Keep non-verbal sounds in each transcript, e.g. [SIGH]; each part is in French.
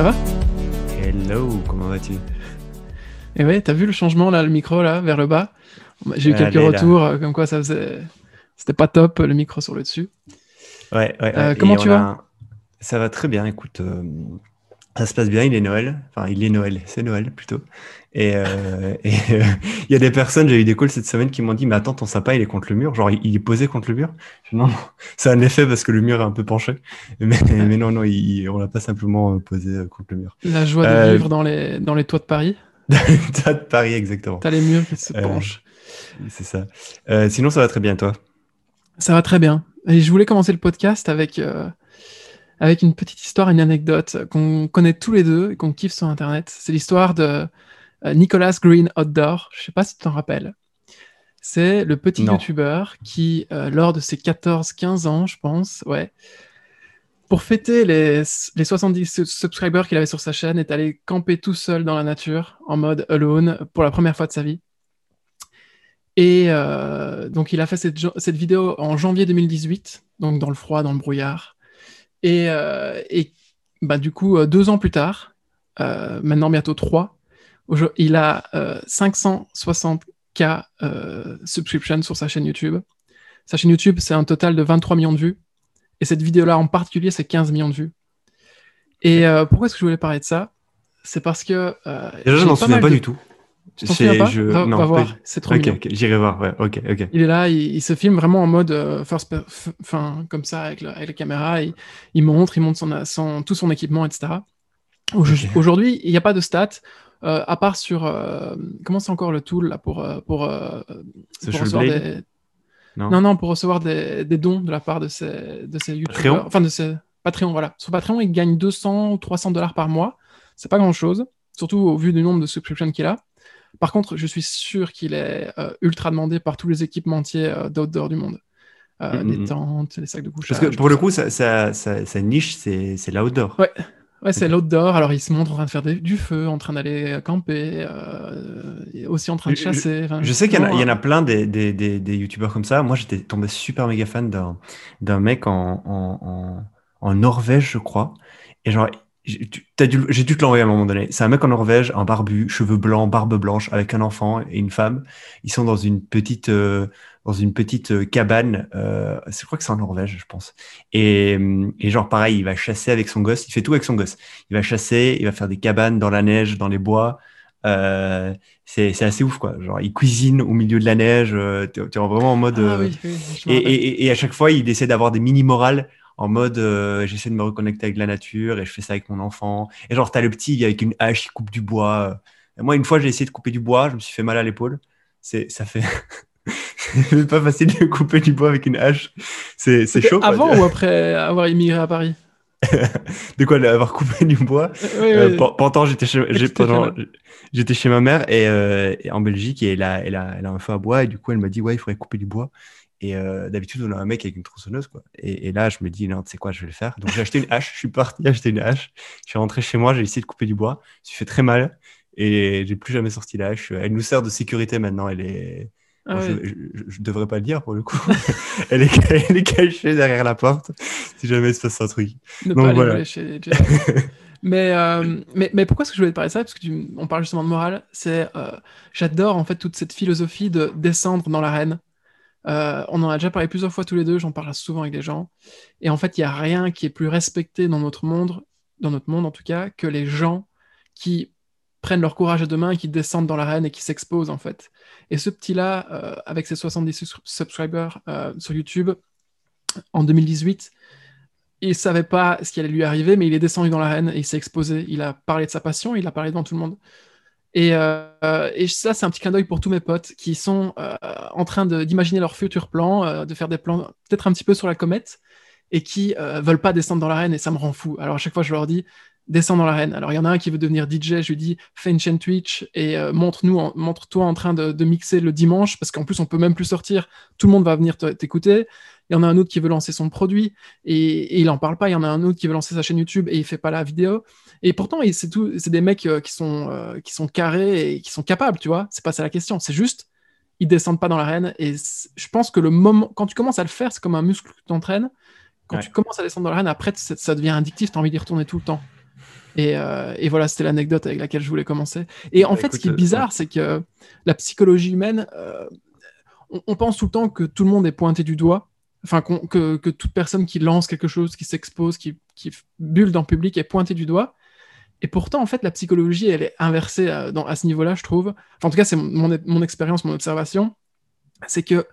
ça va Hello, comment vas-tu Et ouais, t'as vu le changement là, le micro là, vers le bas J'ai eu quelques Allez, retours euh, comme quoi ça faisait. C'était pas top le micro sur le dessus. Ouais, ouais, Euh, comment tu vas un- Ça va très bien, écoute. euh, ça se passe bien, il est Noël. Enfin, il est Noël, c'est Noël plutôt. Et euh, [LAUGHS] euh, il y a des personnes, j'ai eu des calls cette semaine qui m'ont dit Mais attends, ton sapin, il est contre le mur. Genre, il il est posé contre le mur. Je dis, non, non, c'est un effet parce que le mur est un peu penché. [LAUGHS] Mais, mais non, non, il- on l'a pas simplement euh, posé euh, contre le mur. La joie de vivre dans les, dans les toits de Paris. [LAUGHS] T'as de Paris, exactement. T'as les murs qui se penchent. C'est ça. Euh, sinon, ça va très bien, toi? Ça va très bien. Et je voulais commencer le podcast avec, euh, avec une petite histoire, une anecdote qu'on connaît tous les deux et qu'on kiffe sur Internet. C'est l'histoire de euh, Nicolas Green Outdoor. Je sais pas si tu t'en rappelles. C'est le petit Non. YouTuber qui, euh, lors de ses 14-15 ans, je pense, ouais, pour fêter les, les 70 su- subscribers qu'il avait sur sa chaîne, est allé camper tout seul dans la nature, en mode alone, pour la première fois de sa vie. Et euh, donc, il a fait cette, cette vidéo en janvier 2018, donc dans le froid, dans le brouillard. Et, euh, et bah, du coup, euh, deux ans plus tard, euh, maintenant bientôt trois, il a euh, 560K euh, subscriptions sur sa chaîne YouTube. Sa chaîne YouTube, c'est un total de 23 millions de vues. Et cette vidéo-là en particulier, c'est 15 millions de vues. Et euh, pourquoi est-ce que je voulais parler de ça? C'est parce que. euh, Déjà, je m'en pas souviens pas de- du tout. C'est- je- Va, non, va voir, c'est trop Ok, mignon. ok, j'irai voir. Ouais, ok, ok. Il est là, il, il se filme vraiment en mode euh, first enfin, comme ça, avec, le- avec la caméra. Il, il montre, il montre son, son- tout son équipement, etc. Aujourd'hui, il n'y a pas de stats, euh, à part sur. euh, comment c'est encore le tool là, pour, euh, pour, pour recevoir des. Non. Non, non, pour recevoir des, des dons de la part de ces, de ces Patreon? Youtubeurs. Enfin, de ces. Patreon, voilà. Sur Patreon, il gagne 200 ou 300 dollars par mois. C'est pas grand chose, surtout au vu du nombre de subscriptions qu'il a. Par contre, je suis sûr qu'il est euh, ultra demandé par tous les équipementiers euh, d'outdoor du monde. Euh, Mm, mm, les mm. tentes, les sacs de couchage. Parce que pour le ça. coup, sa, sa- sa niche, c'est l'outdoor. Ouais. Ouais, c'est l'outdoor. Alors, il se montre en train de faire des- du feu, en train d'aller camper, euh, et aussi en train de chasser. Enfin, Je sais qu'il y en y en a plein des, des, des, des youtubeurs comme ça. Moi, j'étais tombé super méga fan d'un d'un mec en, en, en, en Norvège, je crois. Et genre, j'ai tu- dû, te l'envoyer à un moment donné. C'est un mec en Norvège, un barbu, cheveux blancs, barbe blanche, avec un enfant et une femme. Ils sont dans une petite, euh, dans une petite euh, cabane. Euh, je crois que c'est en Norvège, je pense. Et, et genre, pareil, il va chasser avec son gosse. Il fait tout avec son gosse. Il va chasser, il va faire des cabanes dans la neige, dans les bois. Euh, c'est assez ouf, quoi. Genre, il cuisine au milieu de la neige. T'es t'es vraiment en mode. Ah oui, et à chaque fois, il essaie d'avoir des mini-morales en mode euh, j'essaie de me reconnecter avec la nature et je fais ça avec mon enfant. Et genre, t'as le petit avec une hache, il coupe du bois. Et moi, une fois, j'ai essayé de couper du bois, je me suis fait mal à l'épaule. C'est, ça fait. [LAUGHS] c'est pas facile de couper du bois avec une hache. C'est, chaud. quoi. Avant ou après avoir immigré à Paris? [LAUGHS] De quoi avoir coupé du bois? Oui, Euh, oui. pe- pendant j'étais chez, j'étais chez ma mère et, euh, et en Belgique et elle a, elle, a, elle a un feu à bois et du coup elle m'a dit ouais il faudrait couper du bois et euh, d'habitude on a un mec avec une tronçonneuse quoi. Et, et là je me dis non tu sais quoi je vais le faire? Donc j'ai acheté une hache je suis parti [LAUGHS] acheter une hache. Je suis rentré chez moi j'ai essayé de couper du bois. Je me suis fait très mal. Et j'ai plus jamais sorti la hache. Elle nous sert de sécurité maintenant. Elle est Ah Bon, je, je devrais pas le dire pour le coup. [LAUGHS] Elle, est, elle est cachée derrière la porte si jamais il se passe un truc. Ne Donc pas aller voilà. voler chez Jeff. [LAUGHS] mais, euh, mais, mais pourquoi est-ce que je voulais te parler de ça? Parce que tu- on parle justement de morale. C'est, euh, j'adore en fait toute cette philosophie de descendre dans l'arène. Euh, on en a déjà parlé plusieurs fois tous les deux. J'en parle souvent avec des gens. Et en fait, il y a rien qui est plus respecté dans notre monde, dans notre monde en tout cas, que les gens qui prennent leur courage à deux mains qui descendent dans l'arène et qui s'exposent en fait. Et ce petit-là, euh, avec ses 70 sus- subscribers euh, sur YouTube, en 2018, il savait pas ce qui allait lui arriver, mais il est descendu dans l'arène et il s'est exposé. Il a parlé de sa passion, il a parlé devant tout le monde. Et, euh, et ça, c'est un petit clin d'œil pour tous mes potes qui sont euh, en train d'imaginer leurs futurs plans, euh, de faire des plans peut-être un petit peu sur la comète, et qui veulent pas descendre dans l'arène, et ça me rend fou. Alors à chaque fois, je leur dis, descends dans l'arène. Alors il y en a un qui veut devenir DJ, je lui dis, fais une chaîne Twitch et euh, montre-nous, en- montre-toi en train de, de mixer le dimanche, parce qu'en plus, on peut même plus sortir, tout le monde va venir te- t'écouter. Il y en a un autre qui veut lancer son produit et, et il en parle pas. Il y en a un autre qui veut lancer sa chaîne YouTube et il fait pas la vidéo. Et pourtant, c'est tout, c'est des mecs euh, qui sont euh, qui sont carrés et qui sont capables, tu vois. C'est pas ça la question. C'est juste ils descendent pas dans l'arène. Et je pense que le moment quand tu commences à le faire, c'est comme un muscle que tu entraînes. Quand Ouais. tu commences à descendre dans l'arène, après ça, devient addictif. T'as envie d'y retourner tout le temps. Et, euh, et voilà, c'était l'anecdote avec laquelle je voulais commencer. Et en Bah, fait, ce qui est euh, bizarre, c'est que la psychologie humaine, euh, on, on pense tout le temps que tout le monde est pointé du doigt. Enfin, que, que toute personne qui lance quelque chose, qui s'expose, qui, qui bulle dans le public est pointée du doigt. Et pourtant, en fait, la psychologie, elle est inversée à, dans- à ce niveau-là, je trouve. Enfin, en tout cas, c'est mon, mon expérience, mon observation. C'est que,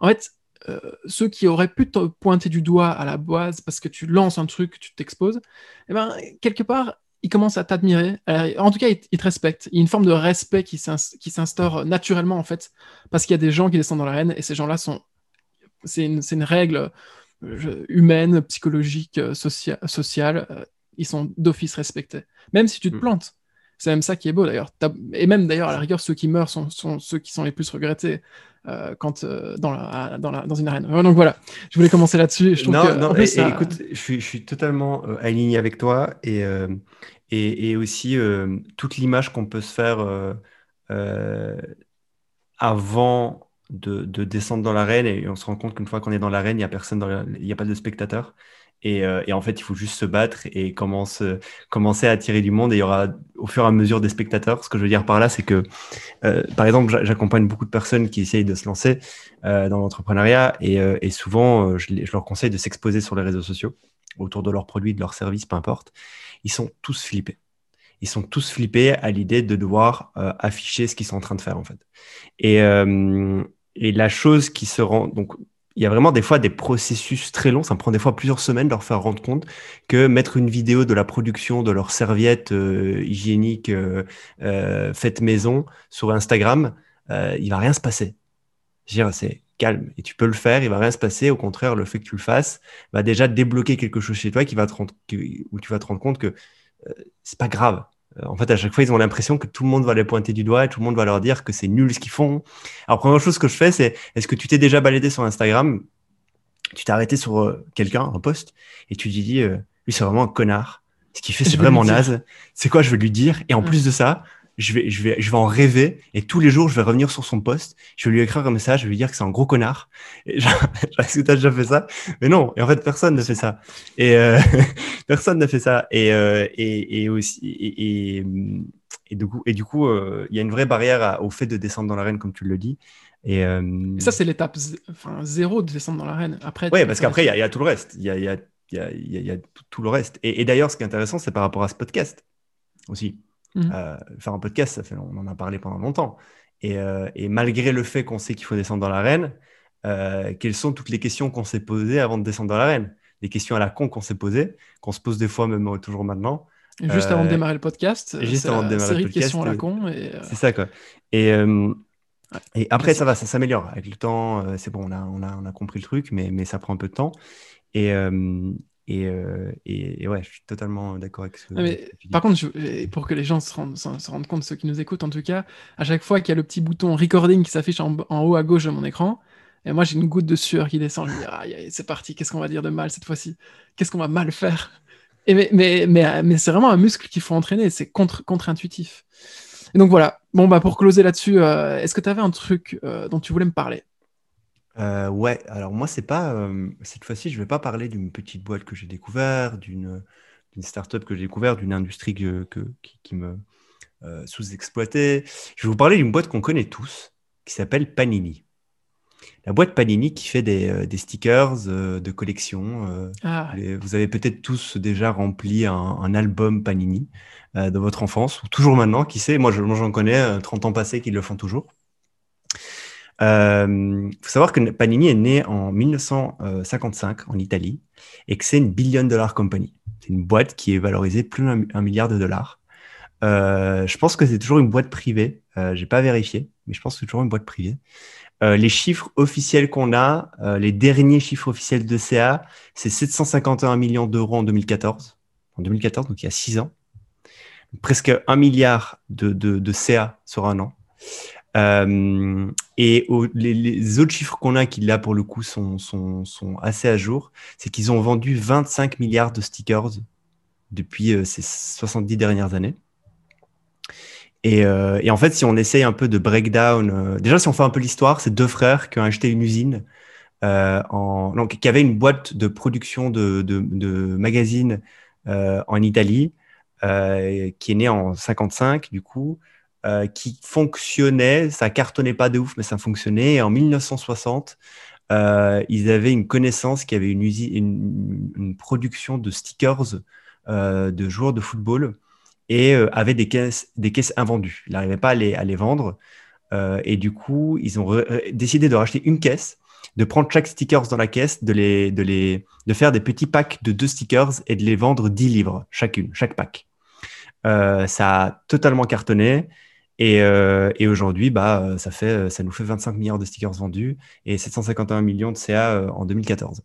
en fait, euh, ceux qui auraient pu te pointer du doigt à la base parce que tu lances un truc, tu t'exposes, eh ben, quelque part, ils commencent à t'admirer. Euh, En tout cas, ils, ils te respectent. Il y a une forme de respect qui s'ins- qui s'instaure naturellement, en fait, parce qu'il y a des gens qui descendent dans l'arène et ces gens-là sont. C'est une, règle euh, humaine, psychologique, euh, socia- sociale. euh, ils sont d'office respectés. Même si tu te Mm. plantes. C'est même ça qui est beau d'ailleurs. Et même d'ailleurs, à la rigueur, ceux qui meurent sont, sont ceux qui sont les plus regrettés euh, quand, euh, dans, la, dans, la, dans une arène. Donc voilà, je voulais commencer là-dessus. Je Non, que, non, en plus, et- écoute, je suis, je suis totalement euh, aligné avec toi et, et, et aussi toute l'image qu'on peut se faire avant de, de descendre dans l'arène et on se rend compte qu'une fois qu'on est dans l'arène, il n'y a personne, il n'y a pas de spectateurs. Et, euh, et en fait, il faut juste se battre et commence, commencer à attirer du monde et il y aura au fur et à mesure des spectateurs. Ce que je veux dire par là, c'est que, euh, par exemple, j'a- j'accompagne beaucoup de personnes qui essayent de se lancer euh, dans l'entrepreneuriat et, euh, souvent, euh, je, leur conseille de s'exposer sur les réseaux sociaux autour de leurs produits, de leurs services, peu importe. Ils sont tous flippés. Ils sont tous flippés à l'idée de devoir euh, afficher ce qu'ils sont en train de faire, en fait. Et, euh, et la chose qui se rend... Donc, il y a vraiment des fois des processus très longs. Ça me prend des fois plusieurs semaines de leur faire rendre compte que mettre une vidéo de la production de leur serviette euh, hygiénique euh, euh, faite maison sur Instagram, il va rien se passer. C'est calme et tu peux le faire, il va rien se passer. Au contraire, le fait que tu le fasses va déjà débloquer quelque chose chez toi qui va te rendre, où tu vas te rendre compte que c'est pas grave. Euh, En fait, à chaque fois, ils ont l'impression que tout le monde va les pointer du doigt et tout le monde va leur dire que c'est nul ce qu'ils font. Alors, première chose que je fais, c'est est-ce que tu t'es déjà baladé sur Instagram? Tu t'es arrêté sur euh, quelqu'un, un post, et tu te dis, euh, lui, c'est vraiment un connard. Ce qu'il fait, c'est vraiment lui naze. C'est quoi, je vais lui dire. Et en Ouais. plus de ça, je vais, je, vais, je vais en rêver. Et tous les jours, je vais revenir sur son post. Je vais lui écrire un message. Je vais lui dire que c'est un gros connard. [LAUGHS] Est-ce que tu as déjà fait ça? Mais non. Et en fait, personne ne fait ça. Et euh, [LAUGHS] personne ne fait ça. Et, euh, et, et aussi, et, et, du coup, et du coup, euh, il y a une vraie barrière à- au fait de descendre dans l'arène, comme tu le dis. Et, ça, c'est l'étape enfin, zéro de descendre dans l'arène. Après, peux parce qu'après, il y, a- il y a tout le reste. Il y a, y a- y a- tout, le reste. Et d'ailleurs, ce qui est intéressant, c'est par rapport à ce podcast aussi. Mhm. Euh, faire un podcast, ça fait, on en a parlé pendant longtemps. Et, euh, et malgré le fait qu'on sait qu'il faut descendre dans l'arène, euh, quelles sont toutes les questions qu'on s'est posées avant de descendre dans l'arène? Des questions à la con qu'on s'est posées, qu'on se pose des fois, même toujours maintenant. Juste avant de démarrer le podcast, juste avant de démarrer série le de questions à la podcast, con. C'est ça, quoi. Et, après, ça va, ça s'améliore. Avec le temps, c'est bon, on a, on, a, on a compris le truc, mais, mais ça prend un peu de temps. Et, euh, et, euh, et, et ouais, je suis totalement d'accord avec ce que, Ouais, mais que tu dis. par contre, je- pour que les gens se rendent, se rendent compte, ceux qui nous écoutent en tout cas, à chaque fois qu'il y a le petit bouton recording qui s'affiche en, en haut à gauche de mon écran, et moi j'ai une goutte de sueur qui descend, je me dis, aïe, c'est parti, qu'est-ce qu'on va dire de mal cette fois-ci? Qu'est-ce qu'on va mal faire? Et mais mais, mais, mais c'est vraiment un muscle qu'il faut entraîner, c'est contre, contre-intuitif. Et donc voilà, bon, bah pour closer là-dessus, euh, est-ce que tu avais un truc euh, dont tu voulais me parler? Euh, ouais, alors moi, c'est pas. euh, cette fois-ci, je vais pas parler d'une petite boîte que j'ai découvert, d'une d'une startup que j'ai découvert, d'une industrie que, que- qui, qui me euh, sous-exploitait. Je vais vous parler d'une boîte qu'on connaît tous, qui s'appelle Panini. La boîte Panini qui fait des, euh, des stickers euh, de collection. euh, Ah, les- vous avez peut-être tous déjà rempli un, un album Panini euh, de votre enfance, ou toujours maintenant, qui sait. Moi, je- moi, j'en connais, euh, 30 ans passés, qui le font toujours. Il faut savoir que Panini est né en 1955 en Italie et que c'est une billion dollar company. C'est une boîte qui est valorisée plus d'un un milliard de dollars. Euh, je pense que c'est toujours une boîte privée. Euh, J'ai pas vérifié, mais je pense que c'est toujours une boîte privée. Euh, les chiffres officiels qu'on a, euh, les derniers chiffres officiels de CA, c'est 751 millions d'euros en 2014. En 2014, donc il y a six ans. Presque un milliard de, de, de CA sur un an. Euh, et les, autres chiffres qu'on a qui là pour le coup sont, assez à jour, c'est qu'ils ont vendu 25 milliards de stickers depuis euh, ces 70 dernières années. Et, euh, et en fait, si on essaye un peu de breakdown, déjà si on fait un peu l'histoire, c'est deux frères qui ont acheté une usine, donc, qui avait une boîte de production de, magazines en Italie. qui est né en 55 du coup, qui fonctionnait, ça cartonnait pas de ouf, mais ça fonctionnait. Et en 1960, ils avaient une connaissance qui avait une, une, une production de stickers de joueurs de football et avaient des caisses, des caisses invendues. Ils n'arrivaient pas à les, vendre. et du coup, ils ont décidé de racheter une caisse de prendre chaque stickers dans la caisse, de, les, de, les, de faire des petits packs de deux stickers et de les vendre 10 livres chacune, chaque pack. Euh, ça a totalement cartonné. Et, euh, et aujourd'hui, bah, ça, fait, ça nous fait 25 milliards de stickers vendus et 751 millions de CA euh, en 2014.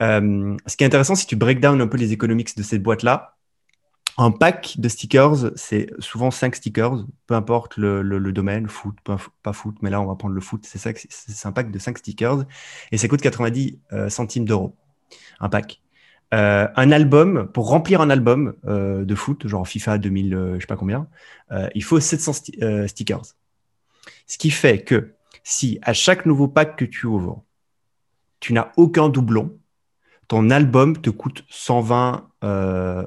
ce qui est intéressant, si tu break down un peu les économiques de cette boîte-là, un pack de stickers, c'est souvent 5 stickers, peu importe le, le, domaine, foot, pas, foot, mais là on va prendre le foot, c'est ça, c'est un pack de 5 stickers et ça coûte 90 euh, centimes d'euros, un pack. Euh, un album, pour remplir un album euh, de foot, genre FIFA 2000, je sais pas combien, il faut 700 stickers. Ce qui fait que si à chaque nouveau pack que tu ouvres, tu n'as aucun doublon, ton album te coûte 120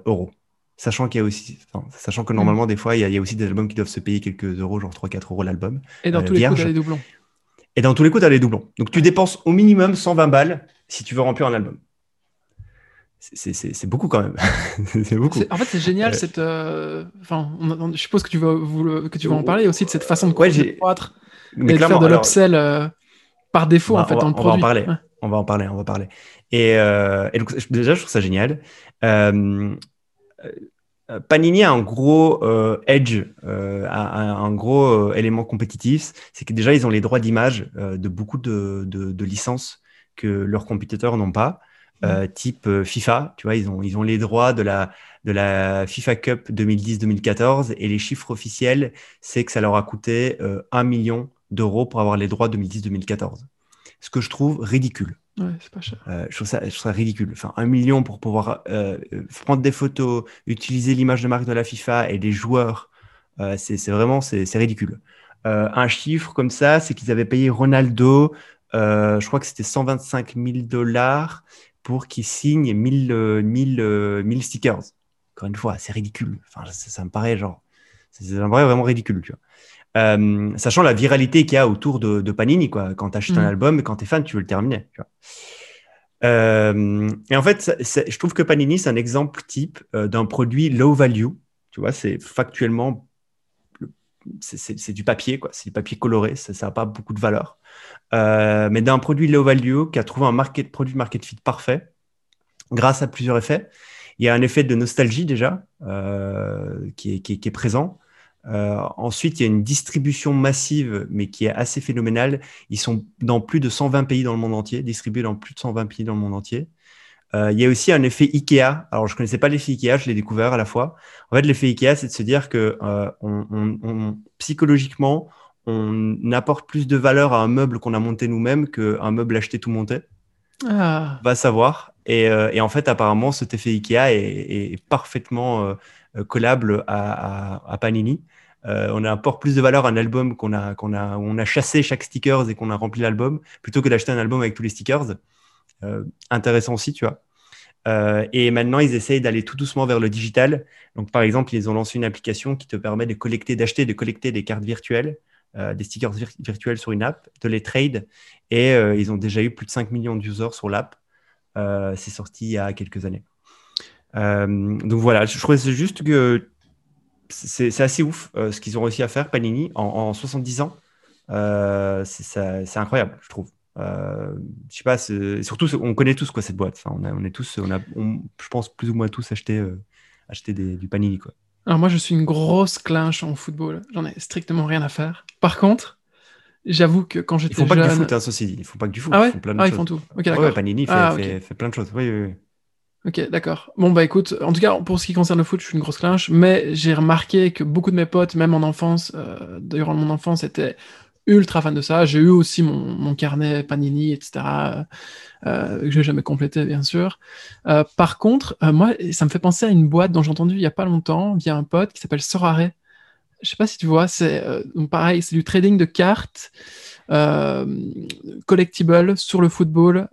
euros. Sachant qu'il y a aussi, sachant que mm. normalement, des fois, il y, a, aussi des albums qui doivent se payer quelques euros, genre 3-4 euros l'album. Et dans euh, tous les coups, tu as les doublons. Et dans tous les coups, tu as les doublons. Donc, tu dépenses au minimum 120 balles si tu veux remplir un album. C'est beaucoup quand même. [LAUGHS] beaucoup. En fait, c'est génial euh, cette. Euh, enfin, je suppose que tu vas, que tu vas en parler aussi de cette façon de croître et de faire de l'upsell par défaut en fait on va, on va en parler. On va en parler. On va parler. Et, et donc, déjà, je trouve ça génial. Euh, Panini a un gros euh, edge, euh, un, gros élément compétitif, c'est que déjà ils ont les droits d'image de beaucoup de, licences que leurs compétiteurs n'ont pas, mm. type FIFA, tu vois, ils ont, ils ont les droits de la, de la FIFA Cup 2010-2014 et les chiffres officiels, c'est que ça leur a coûté 1 million d'euros pour avoir les droits 2010-2014. Ce que je trouve ridicule. Ouais, c'est pas cher. Euh, je, trouve ça, je trouve ça ridicule. Enfin, un million pour pouvoir euh, prendre des photos, utiliser l'image de marque de la FIFA et des joueurs, euh, c'est vraiment c'est ridicule. un chiffre comme ça, c'est qu'ils avaient payé Ronaldo, je crois que c'était 125 000 dollars pour qu'il signe 1000, 1000, 1000 stickers. Encore une fois, c'est ridicule. Enfin, ça, ça, me paraît genre, ça me paraît vraiment ridicule, tu vois. Euh, sachant la viralité qu'il y a autour de, Panini, quoi. Quand tu achètes un mm. album, quand tu es fan, tu veux le terminer. Euh, et en fait, je trouve que Panini, c'est un exemple type euh, d'un produit low value. Tu vois, c'est factuellement, c'est du papier, quoi. C'est du papier coloré, ça n'a pas beaucoup de valeur. Mais d'un produit low value qui a trouvé un produit market fit parfait grâce à plusieurs effets. Il y a un effet de nostalgie déjà qui est présent. Euh, ensuite, il y a une distribution massive, mais qui est assez phénoménale. Ils sont dans plus de 120 pays dans le monde entier, distribués dans plus de 120 pays dans le monde entier. Euh, il y a aussi un effet IKEA. Alors, je ne connaissais pas l'effet IKEA, je l'ai découvert à la fois. En fait, l'effet IKEA, c'est de se dire que euh, psychologiquement, on apporte plus de valeur à un meuble qu'on a monté nous-mêmes qu'un meuble acheté tout monté. Ah. Va savoir. Et, en fait, apparemment, cet effet IKEA est, parfaitement collable à Panini. Euh, on apporte plus de valeur à un album qu'on a, qu'on a, on a chassé chaque stickers et qu'on a rempli l'album, plutôt que d'acheter un album avec tous les stickers. Euh, intéressant aussi, tu vois. Euh, et maintenant, ils essayent d'aller tout doucement vers le digital. Donc, par exemple, ils ont lancé une application qui te permet de collecter, d'acheter, de collecter des cartes virtuelles, des stickers virtuels sur une app, de les trade. Et ils ont déjà eu plus de 5 millions d'users sur l'app. c'est sorti il y a quelques années. donc voilà, je trouvais juste que c'est assez ouf euh, ce qu'ils ont réussi à faire, Panini, en, 70 ans. Euh, c'est incroyable, je trouve. Euh, je sais pas, surtout, on connaît tous quoi cette boîte. On, est tous, je pense plus ou moins tous acheté, acheté du Panini quoi. Alors moi, je suis une grosse clinche en football. J'en ai strictement rien à faire. Par contre, j'avoue que quand j'étais jeune... Ils font pas que du foot, hein, ceci dit. Ils font pas que du foot. Ah ouais ils font plein de ah, ils font tout. Ok, ouais, Panini fait, ah, fait, fait, plein de choses. Oui, oui, oui. Ok, d'accord. Bon, bah écoute, en tout cas, pour ce qui concerne le foot, je suis une grosse clinche, mais j'ai remarqué que beaucoup de mes potes, même en enfance, euh, durant mon enfance, étaient ultra fans de ça. J'ai eu aussi mon, carnet Panini, etc., euh, que je n'ai jamais complété, bien sûr. Euh, par contre, moi, ça me fait penser à une boîte dont j'ai entendu il n'y a pas longtemps, via un pote, qui s'appelle Sorare. Je sais pas si tu vois, c'est pareil, c'est du trading de cartes collectibles sur le football,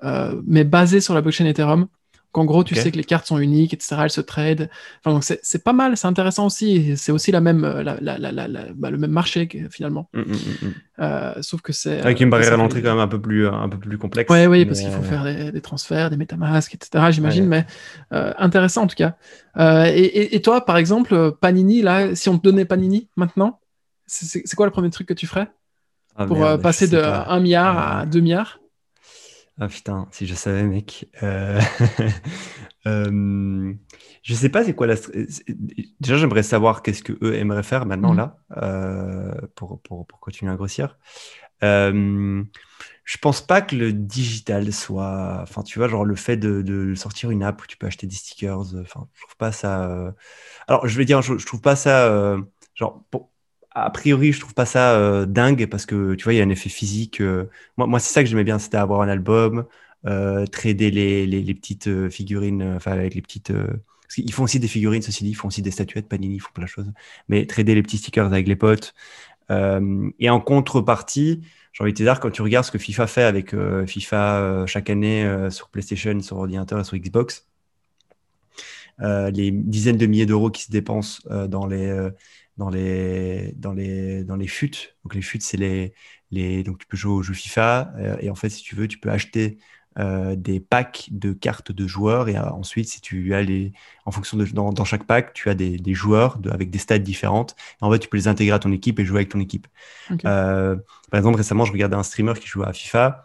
mais basé sur la blockchain Ethereum qu'en gros, tu sais que les cartes sont uniques, etc. Elles se trade. Enfin, donc c'est pas mal, c'est intéressant aussi. C'est aussi la même, euh, la, la- la- la- la- bah, le même marché finalement. Mm, mm, mm, mm. Euh, sauf que c'est. Avec euh, une barrière ça à l'entrée quand même un peu plus, un peu plus complexe. Oui, mais, parce qu'il faut euh, faire des, des transferts, des MetaMask, etc. J'imagine, Ouais. mais euh, intéressant en tout cas. Euh, et, toi, par exemple, euh, Panini, là, si on te donnait Panini maintenant, c'est- quoi le premier truc que tu ferais ah, pour merde, euh, passer de pas. 1 milliard à Euh, 2 milliards? Ah putain, si je savais, mec. Euh, [LAUGHS] euh, Je sais pas c'est quoi la. Déjà, j'aimerais savoir qu'est-ce que eux aimeraient faire maintenant Mhm. là euh, pour, pour, pour continuer à grossir. Euh, je pense pas que le digital soit. Enfin, tu vois, genre le fait de, de sortir une app où tu peux acheter des stickers. euh, Enfin, je trouve pas ça. Alors, je vais dire, je, je trouve pas ça. Genre, pour- a priori, je trouve pas ça euh, dingue parce que tu vois, il y a un effet physique. euh, Moi, moi c'est ça que j'aimais bien, c'était avoir un album, euh, trader les, les, les petites euh, figurines, euh, enfin avec les petites. euh, parce qu'ils font aussi des figurines, ceci dit, ils font aussi des statuettes, Panini, ils font plein de choses. Mais trader les petits stickers avec les potes. Et en contrepartie, j'ai envie de te dire, quand tu regardes ce que FIFA fait avec FIFA chaque année sur PlayStation, sur ordinateur et sur Xbox, les dizaines de milliers d'euros qui se dépensent dans les dans les dans les dans les FUT. Donc les FUT, c'est les les donc tu peux jouer aux jeux FIFA euh, et en fait si tu veux, tu peux acheter euh, des packs de cartes de joueurs et euh, ensuite si tu as les en fonction de dans, dans chaque pack, tu as des, des joueurs de- avec des stats différentes et en fait tu peux les intégrer à ton équipe et jouer avec ton équipe. Par exemple, récemment, je regardais un streamer qui jouait à FIFA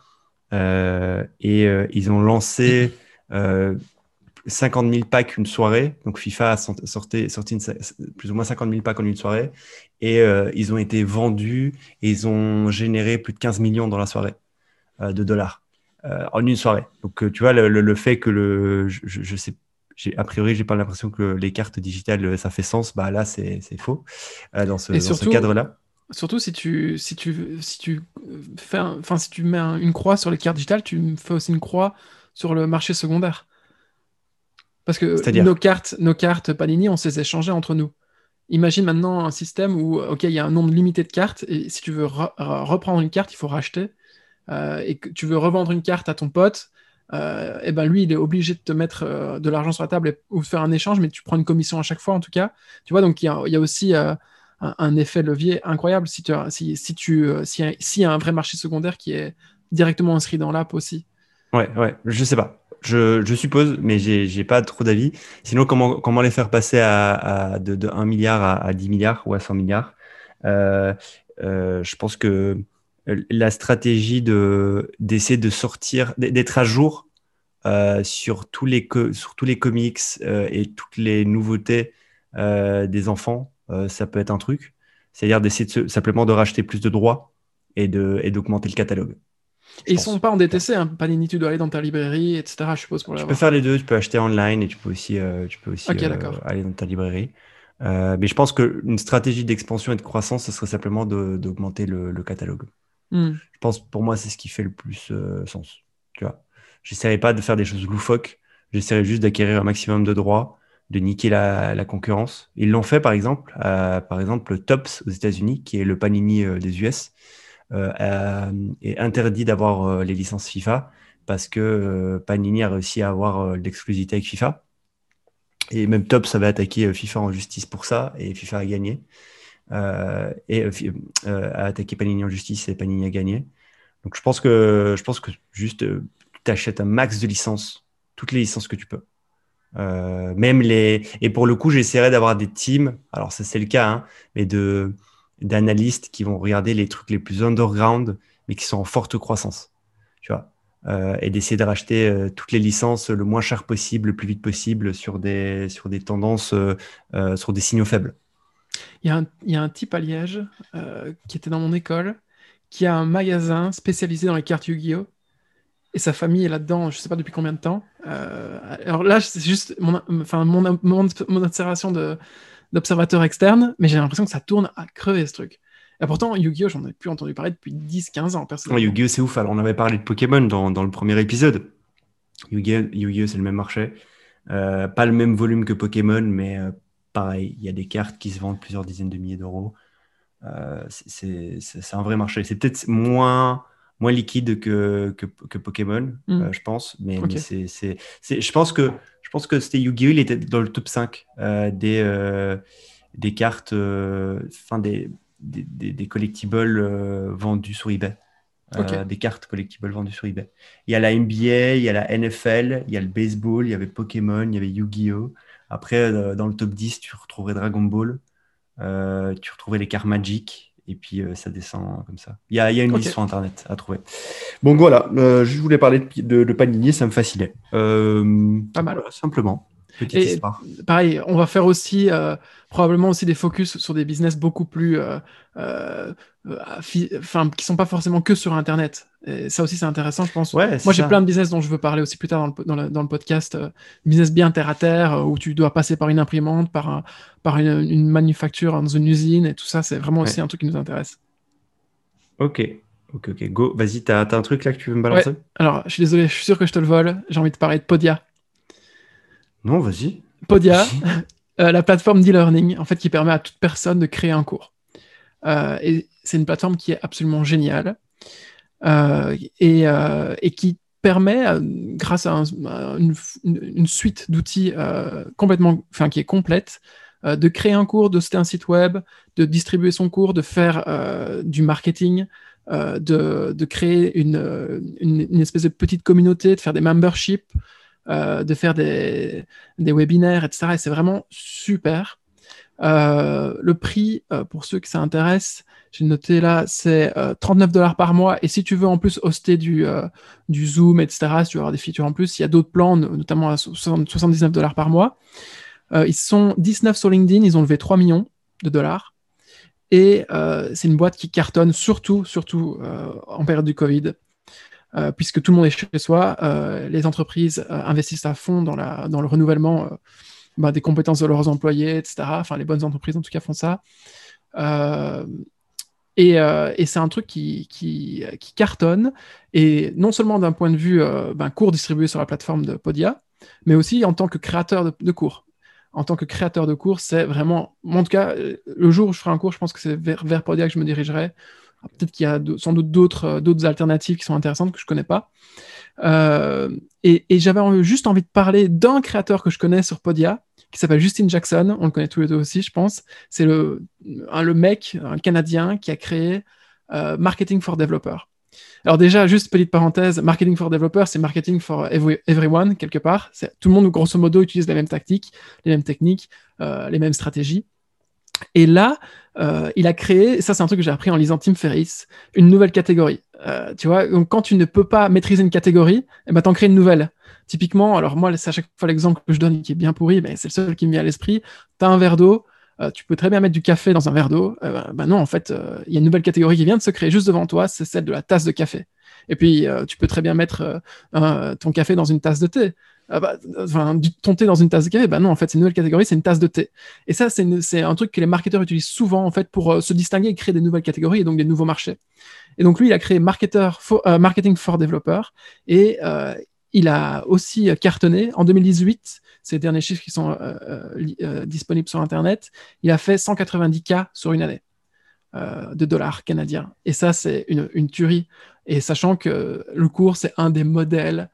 et ils ont lancé [LAUGHS] 50 000 packs une soirée. Donc FIFA a sort- sorti, sorti une- plus ou moins 50 000 packs en une soirée et euh, ils ont été vendus et ils ont généré plus de 15 millions dans la soirée euh, de dollars euh, en une soirée. Donc tu vois, le, le- le fait que le, je, sais, a priori, j'ai pas l'impression que les cartes digitales, ça fait sens. Bah là, c'est, faux dans ce, cadre-là. Surtout si tu, si tu, si tu fais un- si tu mets un- une croix sur les cartes digitales, tu fais aussi une croix sur le marché secondaire. Parce que nos cartes, nos cartes Panini, on se les échangeait entre nous. Imagine maintenant un système où, ok, il y a un nombre limité de cartes, et si tu veux re- re- reprendre une carte, il faut racheter, euh, et que tu veux revendre une carte à ton pote, euh, et ben lui, il est obligé de te mettre euh, de l'argent sur la table et- ou de faire un échange, mais tu prends une commission à chaque fois, en tout cas. Tu vois, donc il y a, il y a aussi un, un effet levier incroyable si tu si, si tu, si, s'il y a un vrai marché secondaire qui est directement inscrit dans l'app aussi. Ouais, ouais, je sais pas. Je, je suppose, mais j'ai pas trop d'avis. Sinon, comment, comment les faire passer à, à de, de 1 milliard à, à 10 milliards ou à 100 milliards Euh, euh, Je pense que la stratégie de d'essayer de sortir, d'être à jour euh, sur tous les sur tous les comics euh, et toutes les nouveautés euh, des enfants, euh, ça peut être un truc. C'est-à-dire d'essayer de simplement de racheter plus de droits et de et d'augmenter le catalogue. Et ils pense. sont pas en DTC, hein. Panini, tu dois aller dans ta librairie, etc. Je suppose pour Tu peux faire les deux, tu peux acheter online et tu peux aussi, euh, tu peux aussi euh, aller dans ta librairie. Euh, mais je pense qu'une stratégie d'expansion et de croissance, ce serait simplement d'augmenter le, le catalogue. Hmm. Je pense, pour moi, c'est ce qui fait le plus sens. Tu vois, j'essaierai pas de faire des choses loufoques. J'essaierai juste d'acquérir un maximum de droits, de niquer la, la concurrence. Ils l'ont fait, par exemple, par exemple, le Tops aux États-Unis, qui est le Panini des US, est interdit d'avoir euh, les licences FIFA parce que euh, Panini a réussi à avoir euh, l'exclusivité avec FIFA. Et même Tops avait attaqué euh, FIFA en justice pour ça, et FIFA a gagné. Euh, et euh, euh, a attaqué Panini en justice, et Panini a gagné. Donc je pense que, je pense que juste tu achètes un max de licences, toutes les licences que tu peux. Euh, même les et pour le coup j'essaierai d'avoir des teams alors ça c'est le cas hein, mais de d'analystes qui vont regarder les trucs les plus underground mais qui sont en forte croissance tu vois Euh, et d'essayer de racheter euh, toutes les licences le moins cher possible le plus vite possible sur des sur des tendances euh, sur des signaux faibles Il y, a un- il y a un type à Liège qui était dans mon école, qui a un magasin spécialisé dans les cartes Yu-Gi-Oh! Et sa famille est là-dedans, je sais pas depuis combien de temps. Alors là, c'est juste mon, enfin, mon, mon, mon observation de- d'observateur externe, mais j'ai l'impression que ça tourne à crever ce truc. Et pourtant, Yu-Gi-Oh! j'en ai plus entendu parler depuis 10-15 ans, Ouais, personnellement. Yu-Gi-Oh! c'est ouf. Alors, on avait parlé de Pokémon dans, dans le premier épisode. Yu-Gi-Oh! C'est le même marché. Euh, pas le même volume que Pokémon, mais euh, pareil, il y a des cartes qui se vendent plusieurs dizaines de milliers d'euros. Euh, c'est un vrai marché. C'est peut-être moins moins liquide que, que, que Pokémon, Mm. euh, je pense. Mais, Ok. mais c'est, c'est, c'est- je pense que je pense que c'était Yu-Gi-Oh! Il était dans le top 5 euh, des, euh, des cartes, enfin des, des, des, des collectibles vendus sur eBay. Des cartes collectibles vendues sur eBay. Il y a la NBA, il y a la NFL, il y a le baseball, il y avait Pokémon, il y avait Yu-Gi-Oh! Après, dans le top 10, tu retrouverais Dragon Ball, tu retrouverais les cartes Magic, et puis euh, ça descend comme ça. Il y a, il y a une liste sur Internet à trouver. Donc voilà, euh, je voulais parler de, de, de Panini, ça me fascinait. Euh, Pas mal. voilà, simplement. Petite Et- histoire. Pareil, on va faire aussi euh, probablement aussi des focus sur des business beaucoup plus, euh, euh, euh, enfin, qui sont pas forcément que sur Internet. Et ça aussi, c'est intéressant, je pense. Ouais, Moi, j'ai plein de business dont je veux parler aussi plus tard dans le, dans le, dans le podcast. euh, business bien terre à terre, euh, où tu dois passer par une imprimante, par, un- par une, une manufacture dans une usine, et tout ça, c'est vraiment aussi un truc qui nous intéresse. Ok, ok, ok. Go, vas-y, t'as as un truc là que tu veux me balancer? Alors, je suis désolé, je suis sûr que je te le vole. J'ai envie de parler de Podia. Non, vas-y. Podia, euh, la plateforme d'e-learning, en fait, qui permet à toute personne de créer un cours. Euh, et c'est une plateforme qui est absolument géniale euh, et, et qui permet, grâce à, un- à une, une suite d'outils complètement, enfin, qui est complète, de créer un cours, de citer un site web, de distribuer son cours, de faire euh, du marketing, euh, de, de créer une, une, une espèce de petite communauté, de faire des memberships, euh, de faire des, webinaires, etc. Et c'est vraiment super. Euh, le prix, euh, pour ceux que ça intéresse, j'ai noté là, c'est euh, 39 dollars par mois. Et si tu veux en plus hoster du, du Zoom, etc., si tu veux avoir des features en plus, il y a d'autres plans, no- notamment à 60 79 dollars par mois. Ils sont 19 sur LinkedIn, ils ont levé 3 millions de dollars. Et c'est une boîte qui cartonne surtout, surtout en période du Covid. Euh, puisque tout le monde est chez soi, euh, les entreprises euh, investissent à fond dans, le renouvellement bah, des compétences de leurs employés, etc. Enfin, les bonnes entreprises, en tout cas, font ça. Et, c'est un truc qui, cartonne, et non seulement d'un point de vue ben, cours distribué sur la plateforme de Podia, mais aussi en tant que créateur de, cours. En tant que créateur de cours, c'est vraiment, en tout cas, le jour où je ferai un cours, je pense que c'est vers, vers Podia que je me dirigerai. Alors, Peut-être qu'il y a sans doute d'autres euh, d'autres alternatives qui sont intéressantes que je connais pas. Euh, et j'avais juste envie de parler d'un créateur que je connais sur Podia, qui s'appelle Justin Jackson. On le connaît tous les deux aussi, je pense. C'est le, mec, un Canadien, qui a créé euh, Marketing for Developers. Alors déjà, juste petite parenthèse, Marketing for Developers, c'est Marketing for every- Everyone, quelque part. C'est- Tout le monde, grosso modo, utilise les mêmes tactiques, les mêmes techniques, les mêmes stratégies. Et là, euh, il a créé, ça c'est un truc que j'ai appris en lisant Tim Ferriss, une nouvelle catégorie. Euh, tu vois, donc quand tu ne peux pas maîtriser une catégorie, eh ben, t'en crées une nouvelle. Typiquement, alors moi, c'est à chaque fois l'exemple que je donne qui est bien pourri, mais c'est le seul qui me vient à l'esprit. Tu as un verre d'eau, euh, tu peux très bien mettre du café dans un verre d'eau. Ben non, en fait, il y a une nouvelle catégorie qui vient de se créer juste devant toi, c'est celle de la tasse de café. Et puis, euh, tu peux très bien mettre euh, ton café dans une tasse de thé. Ah bah, enfin, ton thé dans une tasse de café, ben non, en fait, c'est une nouvelle catégorie, c'est une tasse de thé. Et ça, c'est un truc que les marketeurs utilisent souvent, en fait, pour euh, se distinguer et créer des nouvelles catégories et donc des nouveaux marchés. Et donc, lui, il a créé for- Marketing for Developers et il a aussi cartonné en 2018. Ces derniers chiffres qui sont disponibles sur Internet, il a fait 190K sur une année de dollars canadiens. Et ça, c'est une, une tuerie. Et sachant que le cours, c'est un des modèles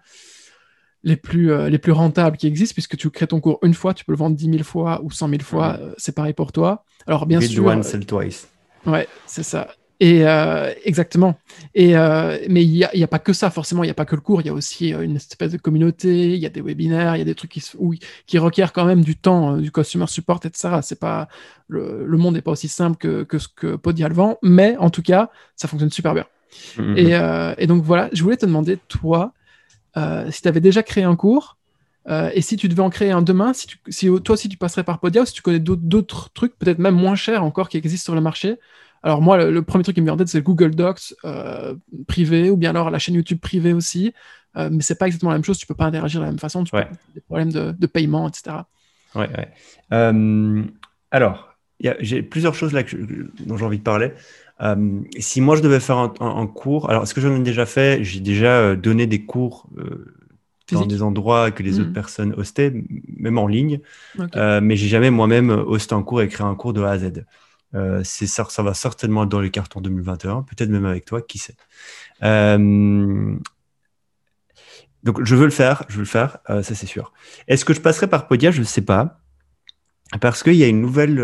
les plus, euh, les plus rentables qui existent, puisque tu crées ton cours une fois, tu peux le vendre 10 000 fois ou 100 000 fois, euh, c'est pareil pour toi. Alors bien Read sûr, once, sell twice. Ouais, c'est ça. Et euh, exactement. Et euh, mais il n'y a, a pas que ça, forcément, il n'y a pas que le cours, il y a aussi euh, une espèce de communauté, il y a des webinaires, il y a des trucs qui, où- qui requièrent quand même du temps, euh, du customer support, etc. C'est pas, le, le monde n'est pas aussi simple que, que ce que Podia le vend, mais en tout cas, ça fonctionne super bien. Mhm. Et, euh, et donc voilà, je voulais te demander, toi, euh, si tu avais déjà créé un cours, euh, et si tu devais en créer un demain, si, tu, si toi aussi tu passerais par Podia, ou si tu connais d'autres- trucs, peut-être même moins chers encore, qui existent sur le marché. Alors moi, le, le premier truc qui me vient en tête, c'est le Google Docs privé, ou bien alors la chaîne YouTube privée aussi. Mais c'est pas exactement la même chose, tu peux pas interagir de la même façon, tu peux Ouais. avoir des problèmes de, de paiement, etc. Ouais, ouais. Alors, j'ai plusieurs choses là que je- dont j'ai envie de parler. Euh, si moi je devais faire un, un- un cours, alors est-ce que j'en ai déjà fait? J'ai déjà euh, donné des cours euh, dans des endroits que les autres personnes hostaient, même en ligne. Euh, mais j'ai jamais moi-même hosté un cours et créé un cours de A à Z. C'est ça, ça va certainement être dans les cartons 2021, peut-être même avec toi, qui sait. Donc je veux le faire, je veux le faire, ça c'est sûr. Est-ce que je passerai par Podia? Je ne sais pas, parce qu'il y a une nouvelle,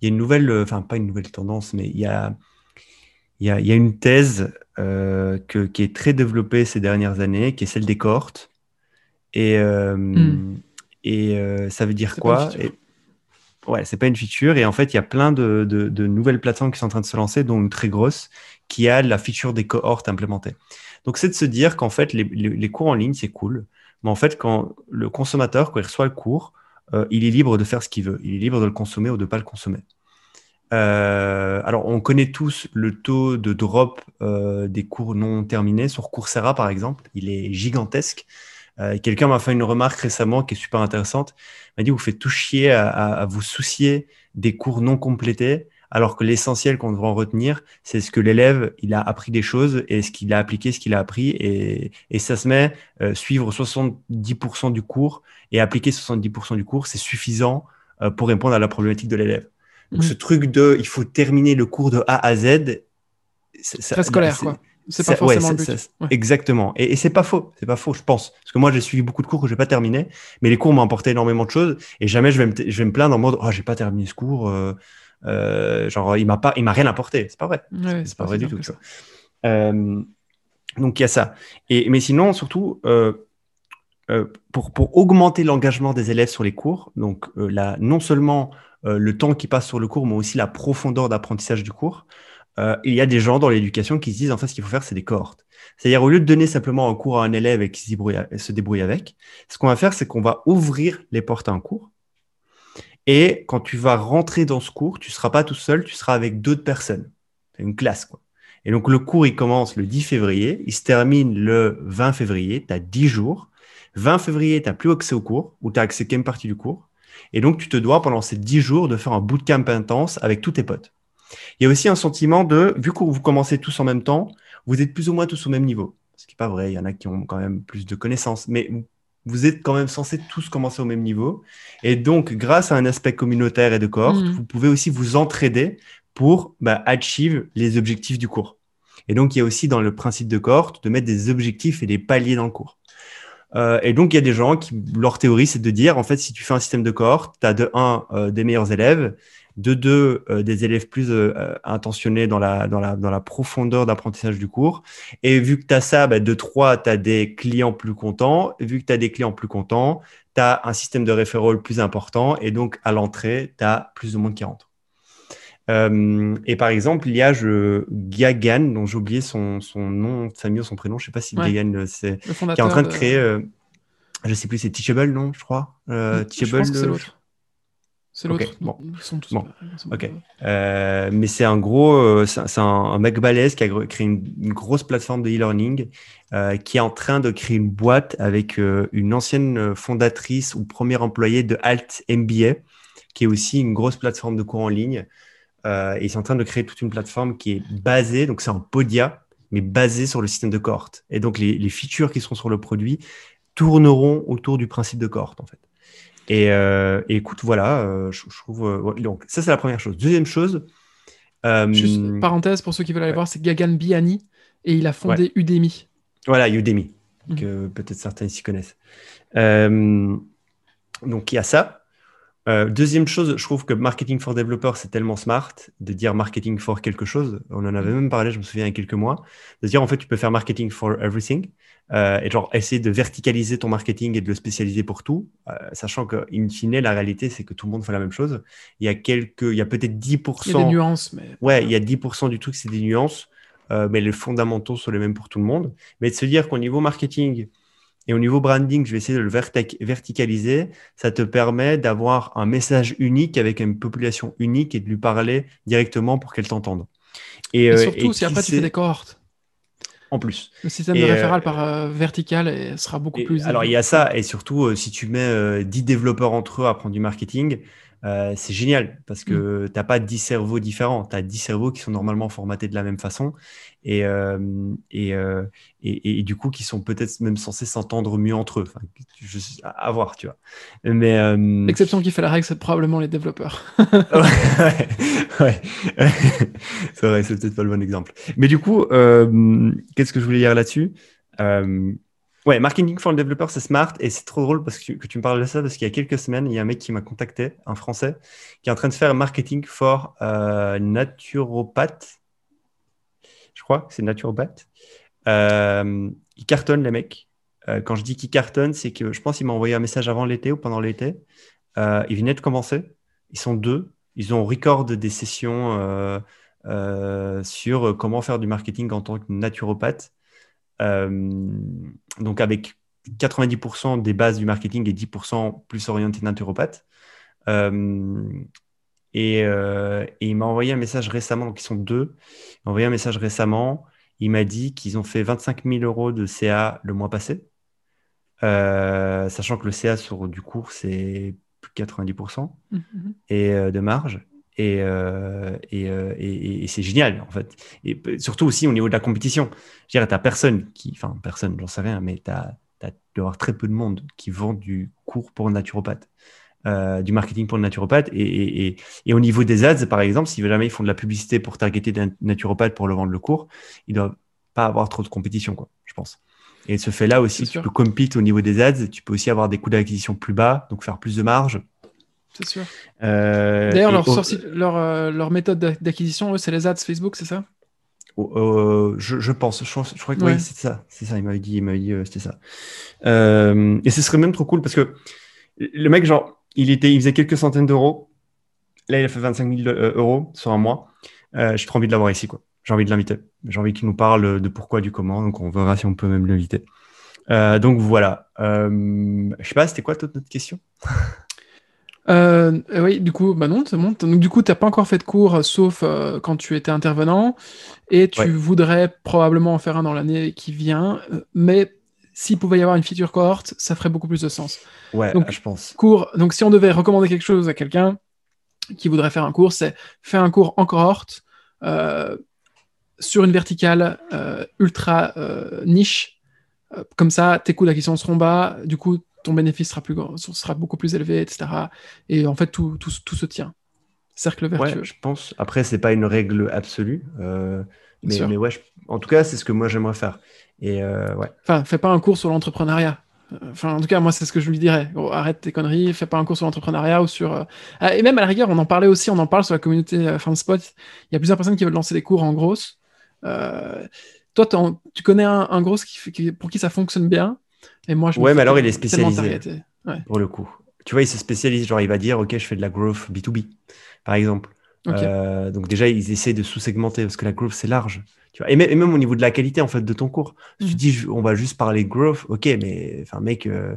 il y a une nouvelle, enfin pas une nouvelle tendance, mais il y a, il y a, il y a une thèse que, qui est très développée ces dernières années, qui est celle des cohortes. Et, hmm. et ça veut dire quoi Ouais, c'est pas une feature. Et en fait, il y a plein de, de, nouvelles plateformes qui sont en train de se lancer, dont une très grosse, qui a la feature des cohortes implémentée. Donc, c'est de se dire qu'en fait, les, les, cours en ligne, c'est cool. Mais en fait, quand le consommateur, quand il reçoit le cours, euh, il est libre de faire ce qu'il veut. Il est libre de le consommer ou de ne pas le consommer. Euh, alors, on connaît tous le taux de drop euh, des cours non terminés sur Coursera, par exemple. Il est gigantesque. Quelqu'un m'a fait une remarque récemment qui est super intéressante. Il m'a dit, vous faites tout chier à, vous soucier des cours non complétés, alors que l'essentiel qu'on devrait en retenir, c'est ce que l'élève, il a appris des choses et ce qu'il a appliqué, ce qu'il a appris. Et, ça se met, euh, suivre 70% du cours et appliquer 70% du cours, c'est suffisant euh, pour répondre à la problématique de l'élève. Donc, ce truc de, il faut terminer le cours de A à Z. C'est très scolaire, quoi. C'est pas forcément le but. Exactement. Et, c'est pas faux. C'est pas faux, je pense. Parce que moi, j'ai suivi beaucoup de cours que j'ai pas terminé, mais les cours m'ont apporté énormément de choses. Et jamais je vais me, je vais me plaindre en mode, oh, j'ai pas terminé ce cours. Euh, genre, il m'a pas, il m'a rien apporté. C'est pas vrai. c'est pas, vrai du tout. Euh, donc il y a ça. Et mais sinon, surtout. pour, pour augmenter l'engagement des élèves sur les cours, donc là, non seulement le temps qui passe sur le cours, mais aussi la profondeur d'apprentissage du cours. Euh, il y a des gens dans l'éducation qui se disent en fait ce qu'il faut faire, c'est des cohortes. C'est-à-dire au lieu de donner simplement un cours à un élève et qui se débrouille, avec, ce qu'on va faire, c'est qu'on va ouvrir les portes à un cours. Et quand tu vas rentrer dans ce cours, tu ne seras pas tout seul, tu seras avec d'autres personnes. C'est une classe, quoi. Et donc, le cours, il commence le 10 février, il se termine le 20 février, tu as 10 jours. 20 février, tu n'as plus accès au cours, ou tu as accès qu'à une partie du cours. Et donc, tu te dois, pendant ces 10 jours, de faire un bootcamp intense avec tous tes potes. Il y a aussi un sentiment de, vu que vous commencez tous en même temps, vous êtes plus ou moins tous au même niveau. Ce qui n'est pas vrai, il y en a qui ont quand même plus de connaissances, mais êtes quand même censés tous commencer au même niveau. Et donc, grâce à un aspect communautaire et de cohorte, mmh. vous pouvez aussi vous entraider pour bah, achieve les objectifs du cours. Et donc, il y a aussi dans le principe de cohorte de mettre des objectifs et des paliers dans le cours. Euh, et donc, il y a des gens qui, leur théorie, c'est de dire, en fait, si tu fais un système de cohorte, tu as de un, euh, des meilleurs élèves, de deux, euh, des élèves plus euh, euh, intentionnés dans la, dans la, dans la profondeur d'apprentissage du cours. Et vu que tu as ça, bah, de trois, tu as des clients plus contents. vu que tu as des clients plus contents, tu as un système de référol plus important. Et donc, à l'entrée, tu as plus de monde qui rentre. et par exemple, il y a je, Gagan, dont j'ai oublié son, son, nom de famille ou son prénom, je ne sais pas si Gagan, c'est qui est en train de créer, je ne sais plus, c'est Teachable, non, je crois. Teachable, je pense que c'est l'autre. C'est l'autre. bon. Ok. Euh, mais c'est un gros, euh, c'est un, mec balèze qui a créé une, grosse plateforme de e-learning, euh, qui est en train de créer une boîte avec une ancienne fondatrice ou première employée de Alt MBA, qui est aussi une grosse plateforme de cours en ligne. et ils sont en train de créer toute une plateforme qui est basée, donc c'est un Podia, mais basée sur le système de cohorte. Et donc les, les features qui seront sur le produit tourneront autour du principe de cohorte en fait. Euh, et, écoute, voilà, euh, je, trouve. Euh, donc, ça, c'est la première chose. Deuxième chose. Juste parenthèse pour ceux qui veulent aller voir, c'est Gagan Biani et il a fondé Udemy. Voilà, Udemy, mhm. que peut-être certains ici connaissent. donc, il y a ça. Deuxième chose, je trouve que marketing for developers, c'est tellement smart de dire marketing for quelque chose. On en avait même parlé, je me souviens, il y a quelques mois. De dire, en fait, tu peux faire marketing for everything. Euh, et genre essayer de verticaliser ton marketing et de le spécialiser pour tout, euh, sachant que in fine la réalité c'est que tout le monde fait la même chose. Il y a quelques, il y a peut-être 10%. Il y a des nuances, mais ouais, il y a 10% du truc c'est des nuances, euh, mais les fondamentaux sont les mêmes pour tout le monde. Mais de se dire qu'au niveau marketing et au niveau branding, je vais essayer de le verticaliser, ça te permet d'avoir un message unique avec une population unique et de lui parler directement pour qu'elle t'entende. Et, surtout, si après tu fais des cohortes en plus. Le système de référal euh, par euh, vertical sera beaucoup plus. Alors il y a ça, et surtout, euh, si tu mets 10 développeurs entre eux à prendre du marketing, euh, c'est génial parce que tu n'as pas 10 cerveaux différents, tu as 10 cerveaux qui sont normalement formatés de la même façon et, euh, euh, et, et, du coup qui sont peut-être même censés s'entendre mieux entre eux. Enfin, je, à voir, tu vois. Mais l'exception qui fait la règle, c'est probablement les développeurs. [LAUGHS] [LAUGHS] ouais, ouais. [LAUGHS] c'est vrai, c'est peut-être pas le bon exemple. Mais du coup, qu'est-ce que je voulais dire là-dessus? Ouais, marketing for le développeur, c'est smart et c'est trop drôle parce que, tu me parles de ça parce qu'il y a quelques semaines, il y a un mec qui m'a contacté, un Français, qui est en train de faire marketing for euh, naturopathe. Je crois que c'est naturopathe. Euh, il cartonne les mecs. Euh, quand je dis qu'il cartonne, c'est que je pense qu'il m'a envoyé un message avant l'été ou pendant l'été. Euh, il venait de commencer. Ils sont deux. Ils ont record des sessions sur comment faire du marketing en tant que naturopathe. Euh, donc avec 90% des bases du marketing et 10% plus orienté naturopathe. Euh, et, euh, et, il m'a envoyé un message récemment, donc ils sont deux. Il m'a envoyé un message récemment. Il m'a dit qu'ils ont fait 25 000 euros de CA le mois passé, sachant que le CA sur du cours, c'est plus de 90% mm-hmm. et, de marge. Euh, euh, et, et, c'est génial, en fait. Et surtout aussi au niveau de la compétition. Je dirais, tu personne qui, enfin, personne, j'en sais rien, mais tu as, avoir très peu de monde qui vend du cours pour naturopathe. Euh, du marketing pour le naturopathe. Et, et, au niveau des ads, par exemple, si jamais ils font de la publicité pour targeter des naturopathes pour le vendre le cours, ils doivent pas avoir trop de compétition, quoi, je pense. Et ce fait-là aussi, tu peux compete au niveau des ads, tu peux aussi avoir des coûts d'acquisition plus bas, donc faire plus de marge. C'est sûr. Euh, D'ailleurs, leur, euh, leur, méthode d'acquisition, c'est les ads Facebook, c'est ça? Oh, euh, je, pense, je, crois que oui, c'est ça. C'est ça, il m'avait dit, il dit c'était ça. et ce serait même trop cool parce que le mec, genre, il, était, il faisait quelques centaines d'euros. Là, il a fait 25 000 euros sur un mois. J'ai trop envie de l'avoir ici, quoi. J'ai envie de l'inviter. J'ai envie qu'il nous parle de pourquoi, du comment. Donc, on verra si on peut même l'inviter. donc, voilà. je sais pas, c'était quoi toute notre question? Euh, oui, du coup, bah non, Donc, du coup, tu n'as pas encore fait de cours, euh, sauf euh, quand tu étais intervenant, et tu voudrais probablement en faire un dans l'année qui vient, mais s'il pouvait y avoir une feature cohorte, ça ferait beaucoup plus de sens. Ouais, donc, je pense. Cours, donc, si on devait recommander quelque chose à quelqu'un qui voudrait faire un cours, c'est faire un cours en cohorte sur une verticale ultra niche. comme ça, tes coûts d'acquisition seront bas, du coup, ton bénéfice sera, plus grand, sera beaucoup plus élevé, etc. Et en fait, tout, tout, tout se tient. Cercle vertueux. Ouais, je pense. Après, c'est pas une règle absolue. Euh, mais, mais, ouais, en tout cas, c'est ce que moi j'aimerais faire. Et euh, ouais. Enfin, fais pas un cours sur l'entrepreneuriat. Enfin, en tout cas, moi, c'est ce que je lui dirais. arrête tes conneries, fais pas un cours sur l'entrepreneuriat ou sur. Euh, ah, et même à la rigueur, on en parlait aussi, on en parle sur la communauté euh, FanSpot. Il y a plusieurs personnes qui veulent lancer des cours en grosse. toi, tu connais un, un gros qui, pour qui ça fonctionne bien? Moi, ouais, mais alors il est spécialisé pour le coup. Tu vois, il se spécialise, genre il va dire, ok, je fais de la growth B2B, par exemple. Euh, donc déjà, ils essaient de sous-segmenter parce que la growth c'est large. Tu vois. Et, même, au niveau de la qualité en fait de ton cours, tu mhm. dis, on va juste parler growth, ok, mais enfin mec, euh,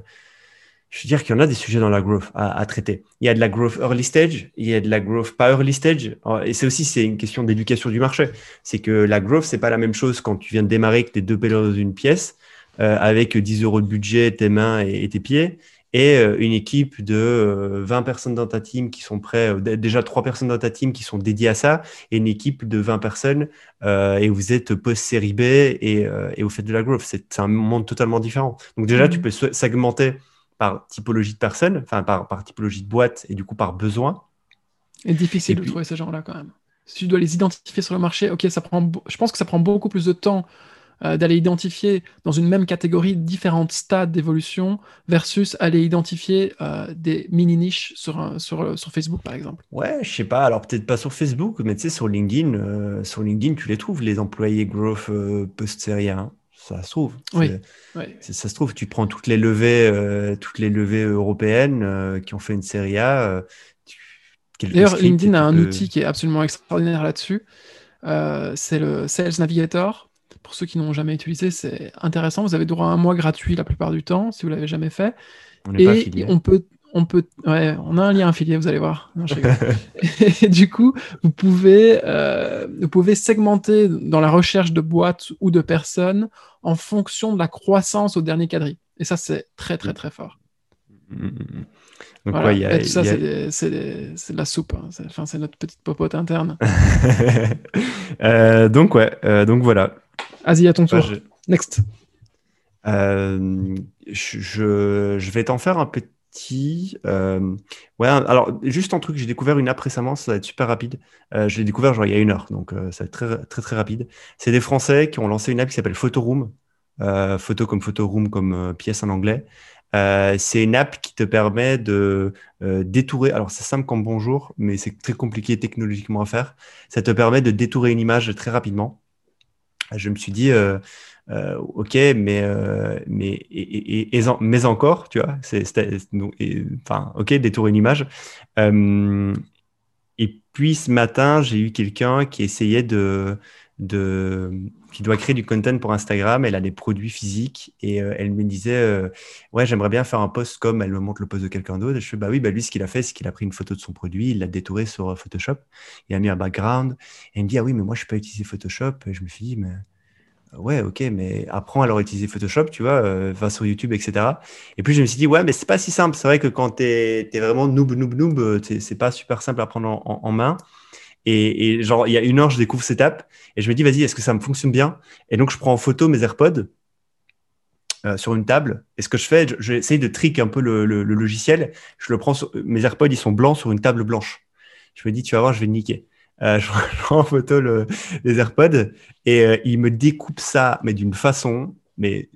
je veux dire qu'il y en a des sujets dans la growth à, traiter. Il y a de la growth early stage, il y a de la growth pas early stage, et c'est aussi c'est une question d'éducation du marché. C'est que la growth c'est pas la même chose quand tu viens de démarrer que tes deux pellets dans une pièce avec 10 euros de budget, tes mains et, tes pieds, et euh, une équipe de 20 euh, personnes dans ta team qui sont prêts, déjà 3 personnes dans ta team qui sont dédiées à ça, et une équipe de 20 personnes, et vous êtes post-série B et, et, vous faites de la growth. C'est un monde totalement différent. Donc déjà, tu mmh. peux segmenter par typologie de personnes, enfin par, par typologie de boîte, et du coup par besoin. C'est difficile de trouver ces gens-là quand même. Si tu dois les identifier sur le marché, ok, ça prend, je pense que ça prend beaucoup plus de temps euh, d'aller identifier dans une même catégorie différents stades d'évolution versus aller identifier euh, des mini-niches sur, sur, sur, Facebook, par exemple Ouais, je sais pas. Alors, peut-être pas sur Facebook, mais tu sais, sur LinkedIn, euh, sur LinkedIn, tu les trouves, les employés growth post-série Ça se trouve. Oui. Ça se trouve, tu prends toutes les levées, toutes les levées européennes qui ont fait une série A. D'ailleurs, LinkedIn a un outil qui est absolument extraordinaire là-dessus. c'est le Sales Navigator pour ceux qui n'ont jamais utilisé, c'est intéressant. Vous avez droit à un mois gratuit la plupart du temps, si vous l'avez jamais fait. On et on peut, on peut, ouais, on a un lien affilié, vous allez voir. [LAUGHS] et du coup, vous pouvez, euh, vous pouvez segmenter dans la recherche de boîtes ou de personnes en fonction de la croissance au dernier quadri. Et ça, c'est très, très, très fort. Mm, donc, voilà. y a, tout ça, a... c'est de la soupe. Hein. C'est notre petite popote interne. [LAUGHS] euh, donc, ouais. Euh, donc, voilà. Vas-y, à ton tour. Je... Next. Euh, je, je, vais t'en faire un petit. Euh... Ouais, alors, juste un truc, j'ai découvert une app récemment, ça va être super rapide. Euh, je l'ai découvert genre il y a une heure, donc euh, ça va être très, très, très rapide. C'est des Français qui ont lancé une app qui s'appelle Photoroom. photo comme Photoroom, comme pièce en anglais. C'est une app qui te permet de détourer. Alors, c'est simple comme bonjour, mais c'est très compliqué technologiquement à faire. Ça te permet de détourer une image très rapidement. Je me suis dit, euh, ok, mais, mais, et, et, mais encore, tu vois, c'est, enfin, ok, détourer une image. et puis ce matin, j'ai eu quelqu'un qui essayait de, qui doit créer du content pour Instagram. Elle a des produits physiques et euh, elle me disait euh, Ouais, j'aimerais bien faire un post comme elle me montre le post de quelqu'un d'autre. Je fais Bah oui, bah lui, ce qu'il a fait, c'est qu'il a pris une photo de son produit, il l'a détouré sur euh, Photoshop, il a mis un background. Elle me dit Ah oui, mais moi, je ne peux pas utiliser Photoshop. Je me suis dit Mais ouais, ok, mais apprends à leur utiliser Photoshop, tu vois, va sur YouTube, etc. Et puis je me suis dit, ouais, mais c'est pas si simple. C'est vrai que quand tu es, vraiment noob, noob, noob, c'est pas super simple à prendre en main. Et, genre, il y a une heure, je découvre cette app et je me dis, vas-y, est-ce que ça me fonctionne bien? Et donc, je prends en photo mes AirPods euh, sur une table. Et ce que je fais, j'essaye de trick un peu le, logiciel. Je le prends, mes AirPods, ils sont blancs sur une table blanche. Je me dis, tu vas voir, je vais niquer. Euh, [LAUGHS] je, prends en photo les AirPods et euh, il me découpe ça, mais d'une façon, mais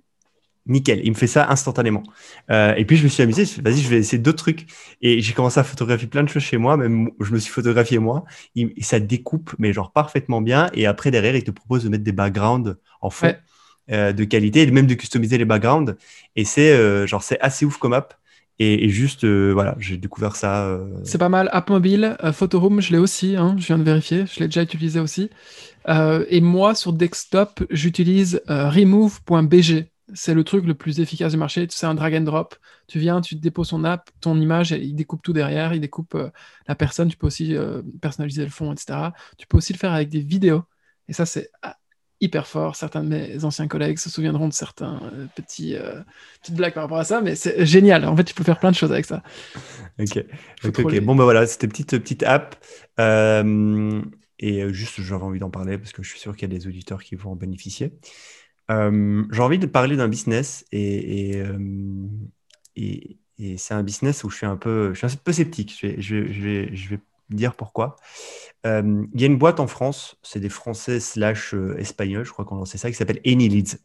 nickel. Il me fait ça instantanément. Euh, et puis je me suis amusé, vas-y, je vais essayer d'autres trucs. Et j'ai commencé à photographier plein de choses chez moi, même je me suis photographié moi. et ça découpe, mais genre parfaitement bien. Et après, derrière, il te propose de mettre des backgrounds en fond euh, de qualité, et même de customiser les backgrounds. Et c'est euh, genre, c'est assez ouf comme app. Et, juste, voilà, j'ai découvert ça. C'est pas mal. App mobile, Photoroom, je l'ai aussi, hein, je viens de vérifier, je l'ai déjà utilisé aussi. et moi, sur desktop, j'utilise remove.bg c'est le truc le plus efficace du marché. C'est un drag and drop. Tu viens, tu déposes ton app, ton image, il découpe tout derrière, il découpe euh, la personne. Tu peux aussi euh, personnaliser le fond, etc. Tu peux aussi le faire avec des vidéos. Et ça, c'est ah, hyper fort. Certains de mes anciens collègues se souviendront de certains euh, petits petites blagues par rapport à ça, mais c'est génial. En fait, tu peux faire plein de choses avec ça. Ok. Bon, ben voilà, c'était petite petite app. et juste, j'avais envie d'en parler parce que je suis sûr qu'il y a des auditeurs qui vont en bénéficier. Euh, j'ai envie de parler d'un business et, euh, et, c'est un business où je suis un peu, sceptique. Je vais, dire pourquoi. Euh, il y a une boîte en France, c'est des Français slash Espagnols, je crois qu'on lancé ça, qui s'appelle AnyLeads.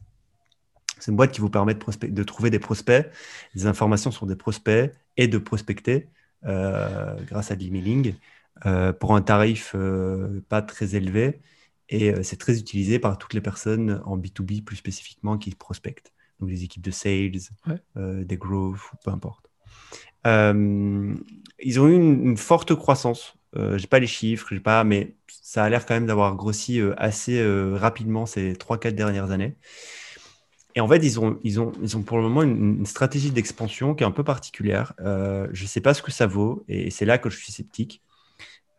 C'est une boîte qui vous permet de, de, trouver des prospects, des informations sur des prospects et de prospecter grâce à l'emailing pour un tarif pas très élevé et euh, c'est très utilisé par toutes les personnes en B2B plus spécifiquement qui prospectent. Donc des équipes de sales, euh, des growth, peu importe. Euh, ils ont eu une, forte croissance. Je n'ai pas les chiffres, j'ai pas, mais ça a l'air quand même d'avoir grossi assez rapidement ces 3-4 dernières années. Et en fait, ils ont, ils ont, ils ont pour le moment une, une stratégie d'expansion qui est un peu particulière. je ne sais pas ce que ça vaut, et c'est là que je suis sceptique.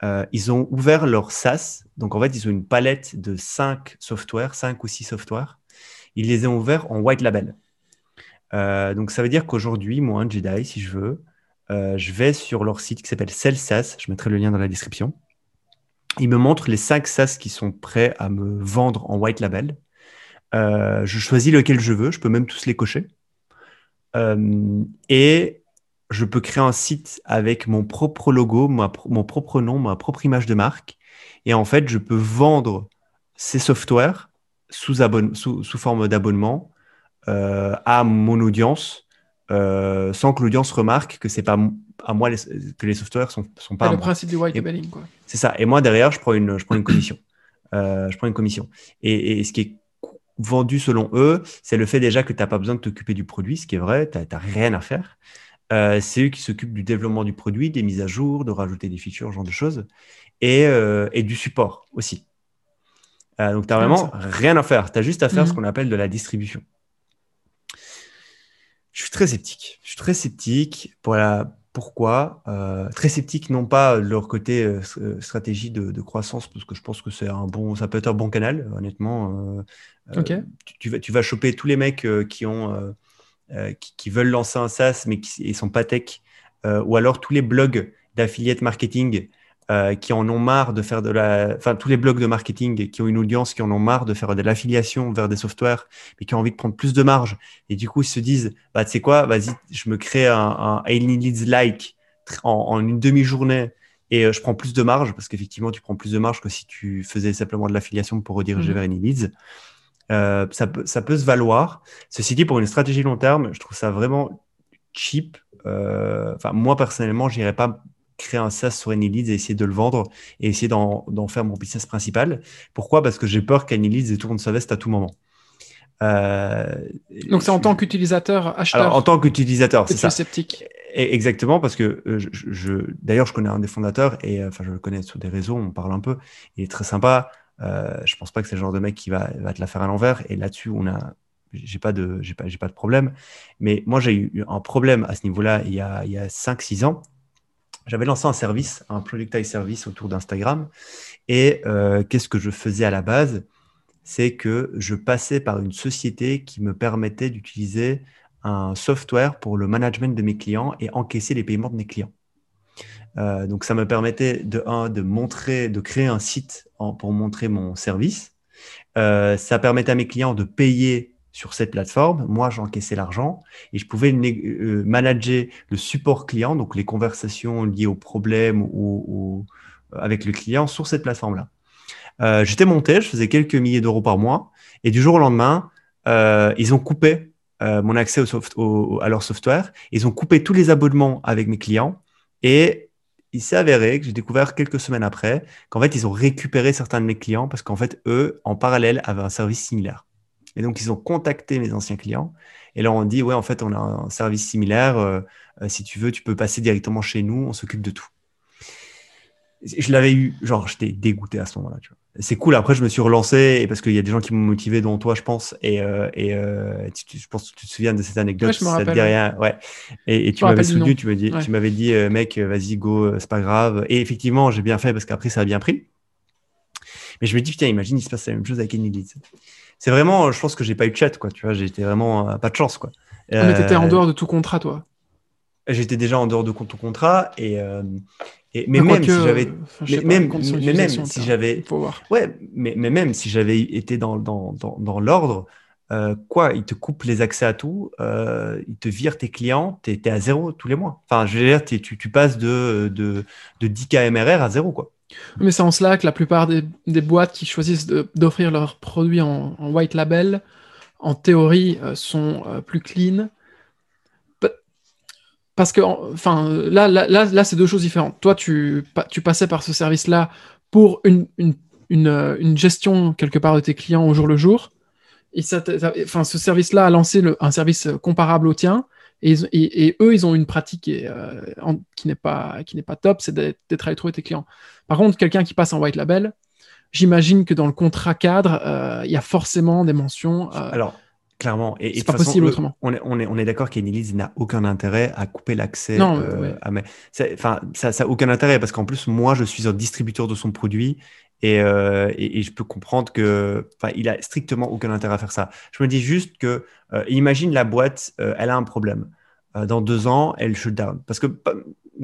Euh, ils ont ouvert leur SaaS. Donc, en fait, ils ont une palette de 5 softwares, 5 ou 6 softwares. Ils les ont ouverts en white label. Euh, donc, ça veut dire qu'aujourd'hui, moi, un Jedi, si je veux, euh, je vais sur leur site qui s'appelle SaaS. Je mettrai le lien dans la description. Ils me montrent les 5 SaaS qui sont prêts à me vendre en white label. je choisis lequel je veux. Je peux même tous les cocher. et je peux créer un site avec mon propre logo, mon propre nom, ma propre image de marque. Et en fait, je peux vendre ces softwares sous, sous, forme d'abonnement euh, à mon audience euh, sans que l'audience remarque que c'est pas à moi que les softwares sont, sont pas. le principe du white labeling. C'est ça. Et moi derrière, je prends une, je prends une commission. Euh, je prends une commission. Et, et, ce qui est vendu selon eux, c'est le fait déjà que tu n'as pas besoin de t'occuper du produit, ce qui est vrai, tu n'as rien à faire. Euh, c'est eux qui s'occupent du développement du produit, des mises à jour, de rajouter des features, ce genre de choses, et, euh, du support aussi. Euh, donc, tu n'as vraiment rien à faire. Tu as juste à faire ce mhm. qu'on appelle de la distribution. Je suis très sceptique. Je suis très sceptique. Pour la... Pourquoi Très sceptique, non pas de leur côté stratégie de, croissance, parce que je pense que c'est un bon, ça peut être un bon canal, honnêtement. Ok. Tu, vas, tu vas choper tous les mecs qui ont qui, veulent lancer un SaaS mais qui ne sont pas tech, ou alors tous les blogs d'affiliate marketing euh, qui en ont marre de faire de la. Enfin, tous les blogs de marketing qui ont une audience, qui en ont marre de faire de l'affiliation vers des softwares, mais qui ont envie de prendre plus de marge. Et du coup, ils se disent bah, tu sais quoi, vas-y, je me crée un, un Leads like en, une demi-journée et euh, je prends plus de marge parce qu'effectivement, tu prends plus de marge que si tu faisais simplement de l'affiliation pour rediriger mmh. vers Any Leads. Euh, ça, peut, ça peut se valoir. Ceci dit, pour une stratégie long terme, je trouve ça vraiment cheap. Enfin, moi personnellement, je n'irais pas créer un SaaS sur AnyLeads et essayer de le vendre et essayer d'en faire mon business principal. Pourquoi? Parce que j'ai peur qu'AnyLeads tourne sa veste à tout moment. Euh, Donc c'est en tant qu'utilisateur, acheteur. en tant qu'utilisateur, c'est ça. sceptique. Exactement, parce que euh, je, d'ailleurs, je connais un des fondateurs et euh, enfin, je le connais sur des réseaux, on parle un peu. Il est très sympa. Euh, je pense pas que c'est le genre de mec qui va, te la faire à l'envers. Et là-dessus, on a, j'ai pas de, j'ai pas, j'ai pas de problème. Mais moi, j'ai eu un problème à ce niveau-là il y a, il y a 5-6 ans j'avais lancé un service, un productized service autour d'Instagram. Et euh, qu'est-ce que je faisais à la base? C'est que je passais par une société qui me permettait d'utiliser un software pour le management de mes clients et encaisser les paiements de mes clients. Euh, donc ça me permettait de, un, de montrer, de créer un site pour montrer mon service. Euh, ça permettait à mes clients de payer sur cette plateforme. Moi, j'encaissais l'argent et je pouvais euh, manager le support client, donc les conversations liées aux problèmes ou, avec le client sur cette plateforme-là. Euh, j'étais monté, je faisais quelques milliers d'euros par mois et du jour au lendemain, euh, ils ont coupé mon accès au à leur software. Ils ont coupé tous les abonnements avec mes clients et il s'est avéré que j'ai découvert quelques semaines après qu'en fait, ils ont récupéré certains de mes clients parce qu'en fait, eux, en parallèle, avaient un service similaire. Et donc, ils ont contacté mes anciens clients et leur ont dit, ouais, en fait, on a un service similaire. Euh, euh, si tu veux, tu peux passer directement chez nous, on s'occupe de tout. Je l'avais eu, genre, j'étais dégoûté à ce moment-là. C'est cool. Après, je me suis relancé et parce qu'il y a des gens qui m'ont motivé, dont toi, je pense. Et, euh, et je pense que tu te souviens de cette anecdote. Ouais, je me rappelle. rien. Ouais. Et, tu m'avais soutenu. Tu me dis, tu m'avais dit, mec, vas-y, go, c'est pas grave. Et effectivement, j'ai bien fait parce qu'après, ça a bien pris. Mais je me dis, putain, imagine, il se passe la même chose avec Any c'est vraiment, je pense que j'ai pas eu de chat, quoi. Tu vois, j'étais vraiment euh, pas de chance, quoi. Ah, mais t'étais en euh, dehors de tout contrat, toi. J'étais déjà en dehors de tout contrat et, euh, et mais, même si j'avais, même, mais même si j'avais, ouais, mais, mais même si j'avais été dans, dans, dans, dans l'ordre, quoi, ils te coupent les accès à tout, ils te virent tes clients, tu es, à zéro tous les mois. Enfin, je veux dire, tu, tu passes de, de, de 10 KMRR à zéro, quoi. Mais c'est en cela que la plupart des, boîtes qui choisissent d'offrir leurs produits en, white label, en théorie, euh, sont euh, plus clean. Parce que, enfin, là, là, là, c'est deux choses différentes. Toi, tu, tu passais par ce service-là pour une, une, une, gestion quelque part de tes clients au jour le jour. Et ça, enfin, ce service-là a lancé un service comparable au tien. Et, eux, ils ont une pratique qui, euh, n'est pas, pas top, c'est d'être allé trouver tes clients. Par contre, quelqu'un qui passe en white label, j'imagine que dans le contrat cadre, euh, il y a forcément des mentions. Euh, Alors, clairement. Et, c'est pas possible autrement. On est, on est, on est d'accord qu'Enilise n'a aucun intérêt à couper l'accès à mes. Enfin, ça n'a aucun intérêt parce qu'en plus, moi, je suis un distributeur de son produit et, et, je peux comprendre que, il a strictement aucun intérêt à faire ça. Je me dis juste que, imagine la boîte, elle a un problème. dans deux ans, elle shut down. Parce que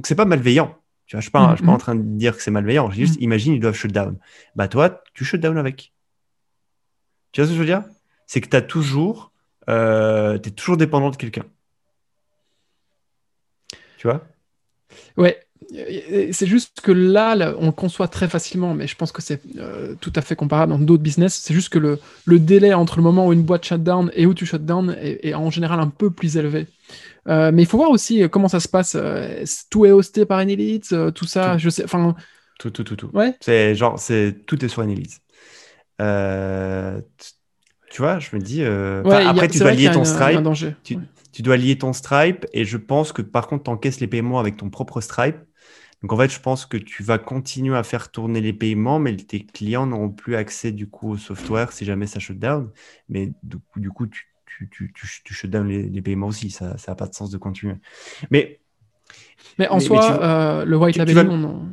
c'est pas malveillant. Tu vois, je ne suis, pas, pas en train de dire que c'est malveillant. Juste, mm. imagine, ils doivent shut down. Bah, toi, tu shut down avec. Tu vois ce que je veux dire? C'est que tu as toujours, euh, es toujours dépendant de quelqu'un. Tu vois? Ouais. C'est juste que là, on le conçoit très facilement, mais je pense que c'est euh, tout à fait comparable dans d'autres business. C'est juste que le, le, délai entre le moment où une boîte shut down et où tu shut down est, est en général un peu plus élevé. Euh, mais il faut voir aussi euh, comment ça se passe. Euh, tout est hosté par Enelite, tout ça, je sais. Enfin, tout, tout, tout, tout. Ouais. C'est genre, c'est tout est sur Enelite. Tu vois, je me dis. après, tu dois lier ton Stripe. Tu, tu, dois lier ton Stripe, et je pense que par contre, tu encaisses les paiements avec ton propre Stripe. Donc en fait, je pense que tu vas continuer à faire tourner les paiements, mais tes clients n'auront plus accès du coup au software si jamais ça shut down. Mais du coup, du coup tu, tu, tu, tu shut les, paiements aussi. Ça n'a pas de sens de continuer. Mais, mais en soi, euh, le white on,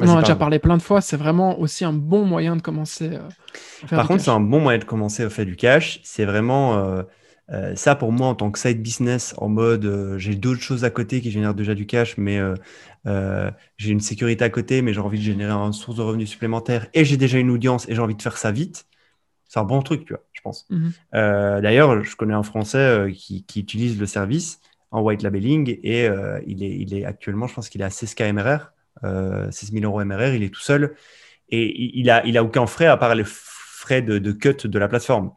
en a déjà parlé plein de fois. C'est vraiment aussi un bon moyen de commencer. Euh, Par contre, c'est un bon moyen de commencer à faire du cash. C'est vraiment. Euh, ça, pour moi, en tant que side business, en mode euh, j'ai d'autres choses à côté qui génèrent déjà du cash, mais euh, j'ai une sécurité à côté, mais j'ai envie de générer une source de revenus supplémentaire et j'ai déjà une audience et j'ai envie de faire ça vite, c'est un bon truc, tu vois, je pense. Mhm. D'ailleurs, je connais un Français qui, utilise le service en white labeling et il, est, il est actuellement, je pense qu'il est à 16K MRR, 16 000 euros MRR, il est tout seul et il n'a il a aucun frais à part les frais de, de cut de la plateforme.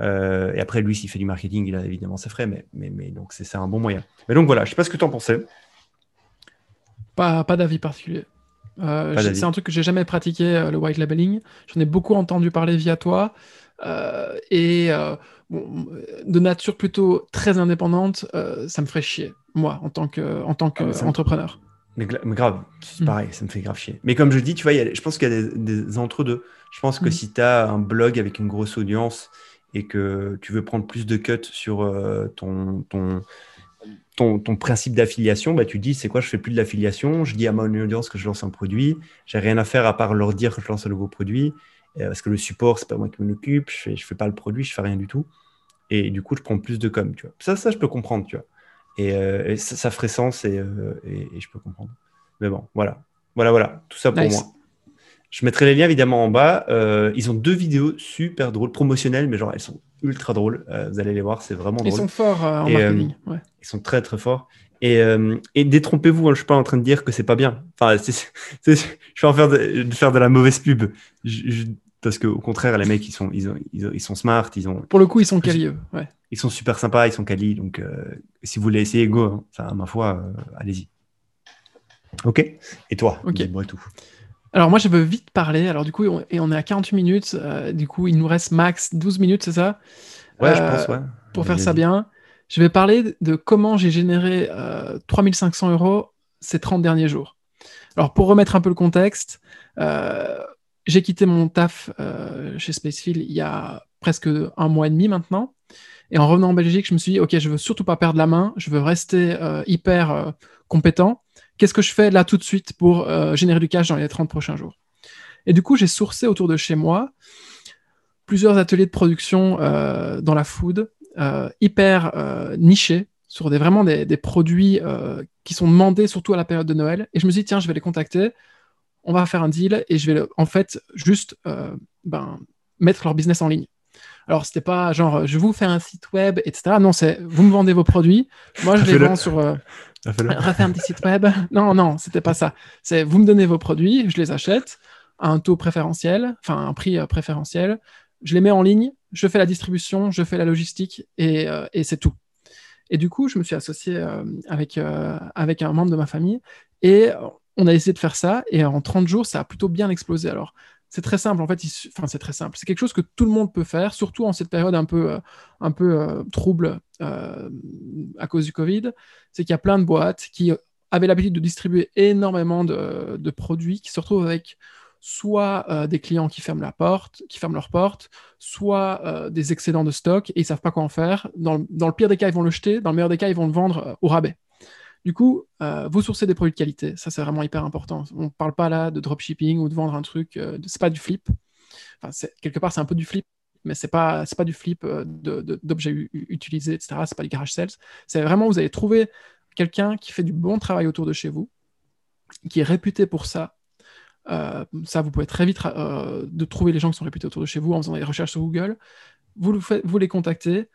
Euh, et après, lui, s'il fait du marketing, il a évidemment ses frais, mais, mais, mais donc c'est un bon moyen. Mais donc voilà, je ne sais pas ce que tu en pensais. Pas, pas d'avis particulier. Euh, c'est un truc que j'ai jamais pratiqué, euh, le white labeling. J'en ai beaucoup entendu parler via toi. et de nature plutôt très indépendante, ça me ferait chier, moi, en tant qu'entrepreneur. Ah, mais, mais, grave, c'est hmm. pareil, ça me fait grave chier. Mais comme je dis, tu vois, je pense qu'il y a des, des entre-deux. Je pense que hmm. si tu as un blog avec une grosse audience et que tu veux prendre plus de cuts sur euh, ton, ton, ton, principe d'affiliation, bah, tu dis c'est quoi, je fais plus de l'affiliation, je dis à mon audience que je lance un produit, j'ai rien à faire à part leur dire que je lance un nouveau produit, euh, parce que le support, c'est pas moi qui m'en occupe, je fais, je fais pas le produit, je fais rien du tout. Et du coup, je prends plus de com, tu vois. Ça, ça, je peux comprendre, tu vois. Et, euh, ça, ferait sens et, et, je peux comprendre. Mais bon, voilà. Voilà, voilà. Tout ça pour moi. Je mettrai les liens évidemment en bas. Euh, ils ont deux vidéos super drôles, promotionnelles, mais genre elles sont ultra drôles. Euh, vous allez les voir, c'est vraiment drôle. Ils sont forts euh, en marketing. Ils sont très très forts. Et, et détrompez-vous, hein, je ne suis pas en train de dire que c'est pas bien. Enfin, je vais en faire de, faire de la mauvaise pub. Parce qu'au contraire, les mecs, ils sont, ils, ils, sont smart. Ils ont, Pour le coup, ils sont quali. Ouais. Ils sont super sympas, ils sont quali. Donc, si vous voulez essayer, go. Hein. Enfin, ma foi, allez-y. Ok Et toi Ok. Dis-moi tout. Alors moi je veux vite parler, alors du coup on, et on est à 48 minutes, euh, du coup il nous reste max 12 minutes, c'est ça? Ouais, je pense, ouais. Pour faire ça bien. Je vais parler de comment j'ai généré 3500 euh, euros ces 30 derniers jours. Alors pour remettre un peu le contexte, euh, j'ai quitté mon taf chez Spacefield il y a presque un mois et demi maintenant. Et en revenant en Belgique, je me suis dit, OK, je veux surtout pas perdre la main, je veux rester hyper compétent qu'est-ce que je fais là tout de suite pour euh, générer du cash dans les 30 prochains jours? Et du coup, j'ai sourcé autour de chez moi plusieurs ateliers de production euh, dans la food, euh, hyper nichés, sur des, vraiment des, produits qui sont demandés surtout à la période de Noël. Et je me suis dit, tiens, je vais les contacter, on va faire un deal et je vais en fait juste ben, mettre leur business en ligne. Alors, c'était pas genre, je vous fais un site web, etc. Non, c'est vous me vendez vos produits. Moi, je les vends sur, [LAUGHS] Refaire un petit site web. Non, non, c'était pas ça. C'est vous me donnez vos produits, je les achète à un taux préférentiel, enfin un prix euh, préférentiel. Je les mets en ligne, je fais la distribution, je fais la logistique et, euh, et c'est tout. Et du coup, je me suis associé euh, avec, avec un membre de ma famille et on a essayé de faire ça. Et en 30 jours, ça a plutôt bien explosé. Alors, c'est très simple. En fait, c'est quelque chose que tout le monde peut faire, surtout en cette période un peu, euh, euh, trouble euh, à cause du Covid. C'est qu'il y a plein de boîtes qui avaient l'habitude de distribuer énormément de, produits, qui se retrouvent avec soit des clients qui ferment la porte, qui ferment leur porte, soit des excédents de stock et ils savent pas quoi en faire. Dans, le pire des cas, ils vont le jeter. Dans le meilleur des cas, ils vont le vendre au rabais. Du coup, euh, vous sourcez des produits de qualité. Ça, c'est vraiment hyper important. On ne parle pas là de dropshipping ou de vendre un truc. Euh, c'est pas du flip. Enfin, quelque part, c'est un peu du flip, mais c'est pas pas du flip euh, d'objets utilisés, etc. C'est pas du garage sales. C'est vraiment vous allez trouver quelqu'un qui fait du bon travail autour de chez vous, qui est réputé pour ça. ça, vous pouvez très vite de trouver les gens qui sont réputés autour de chez vous en faisant des recherches sur Google. Vous les contactez.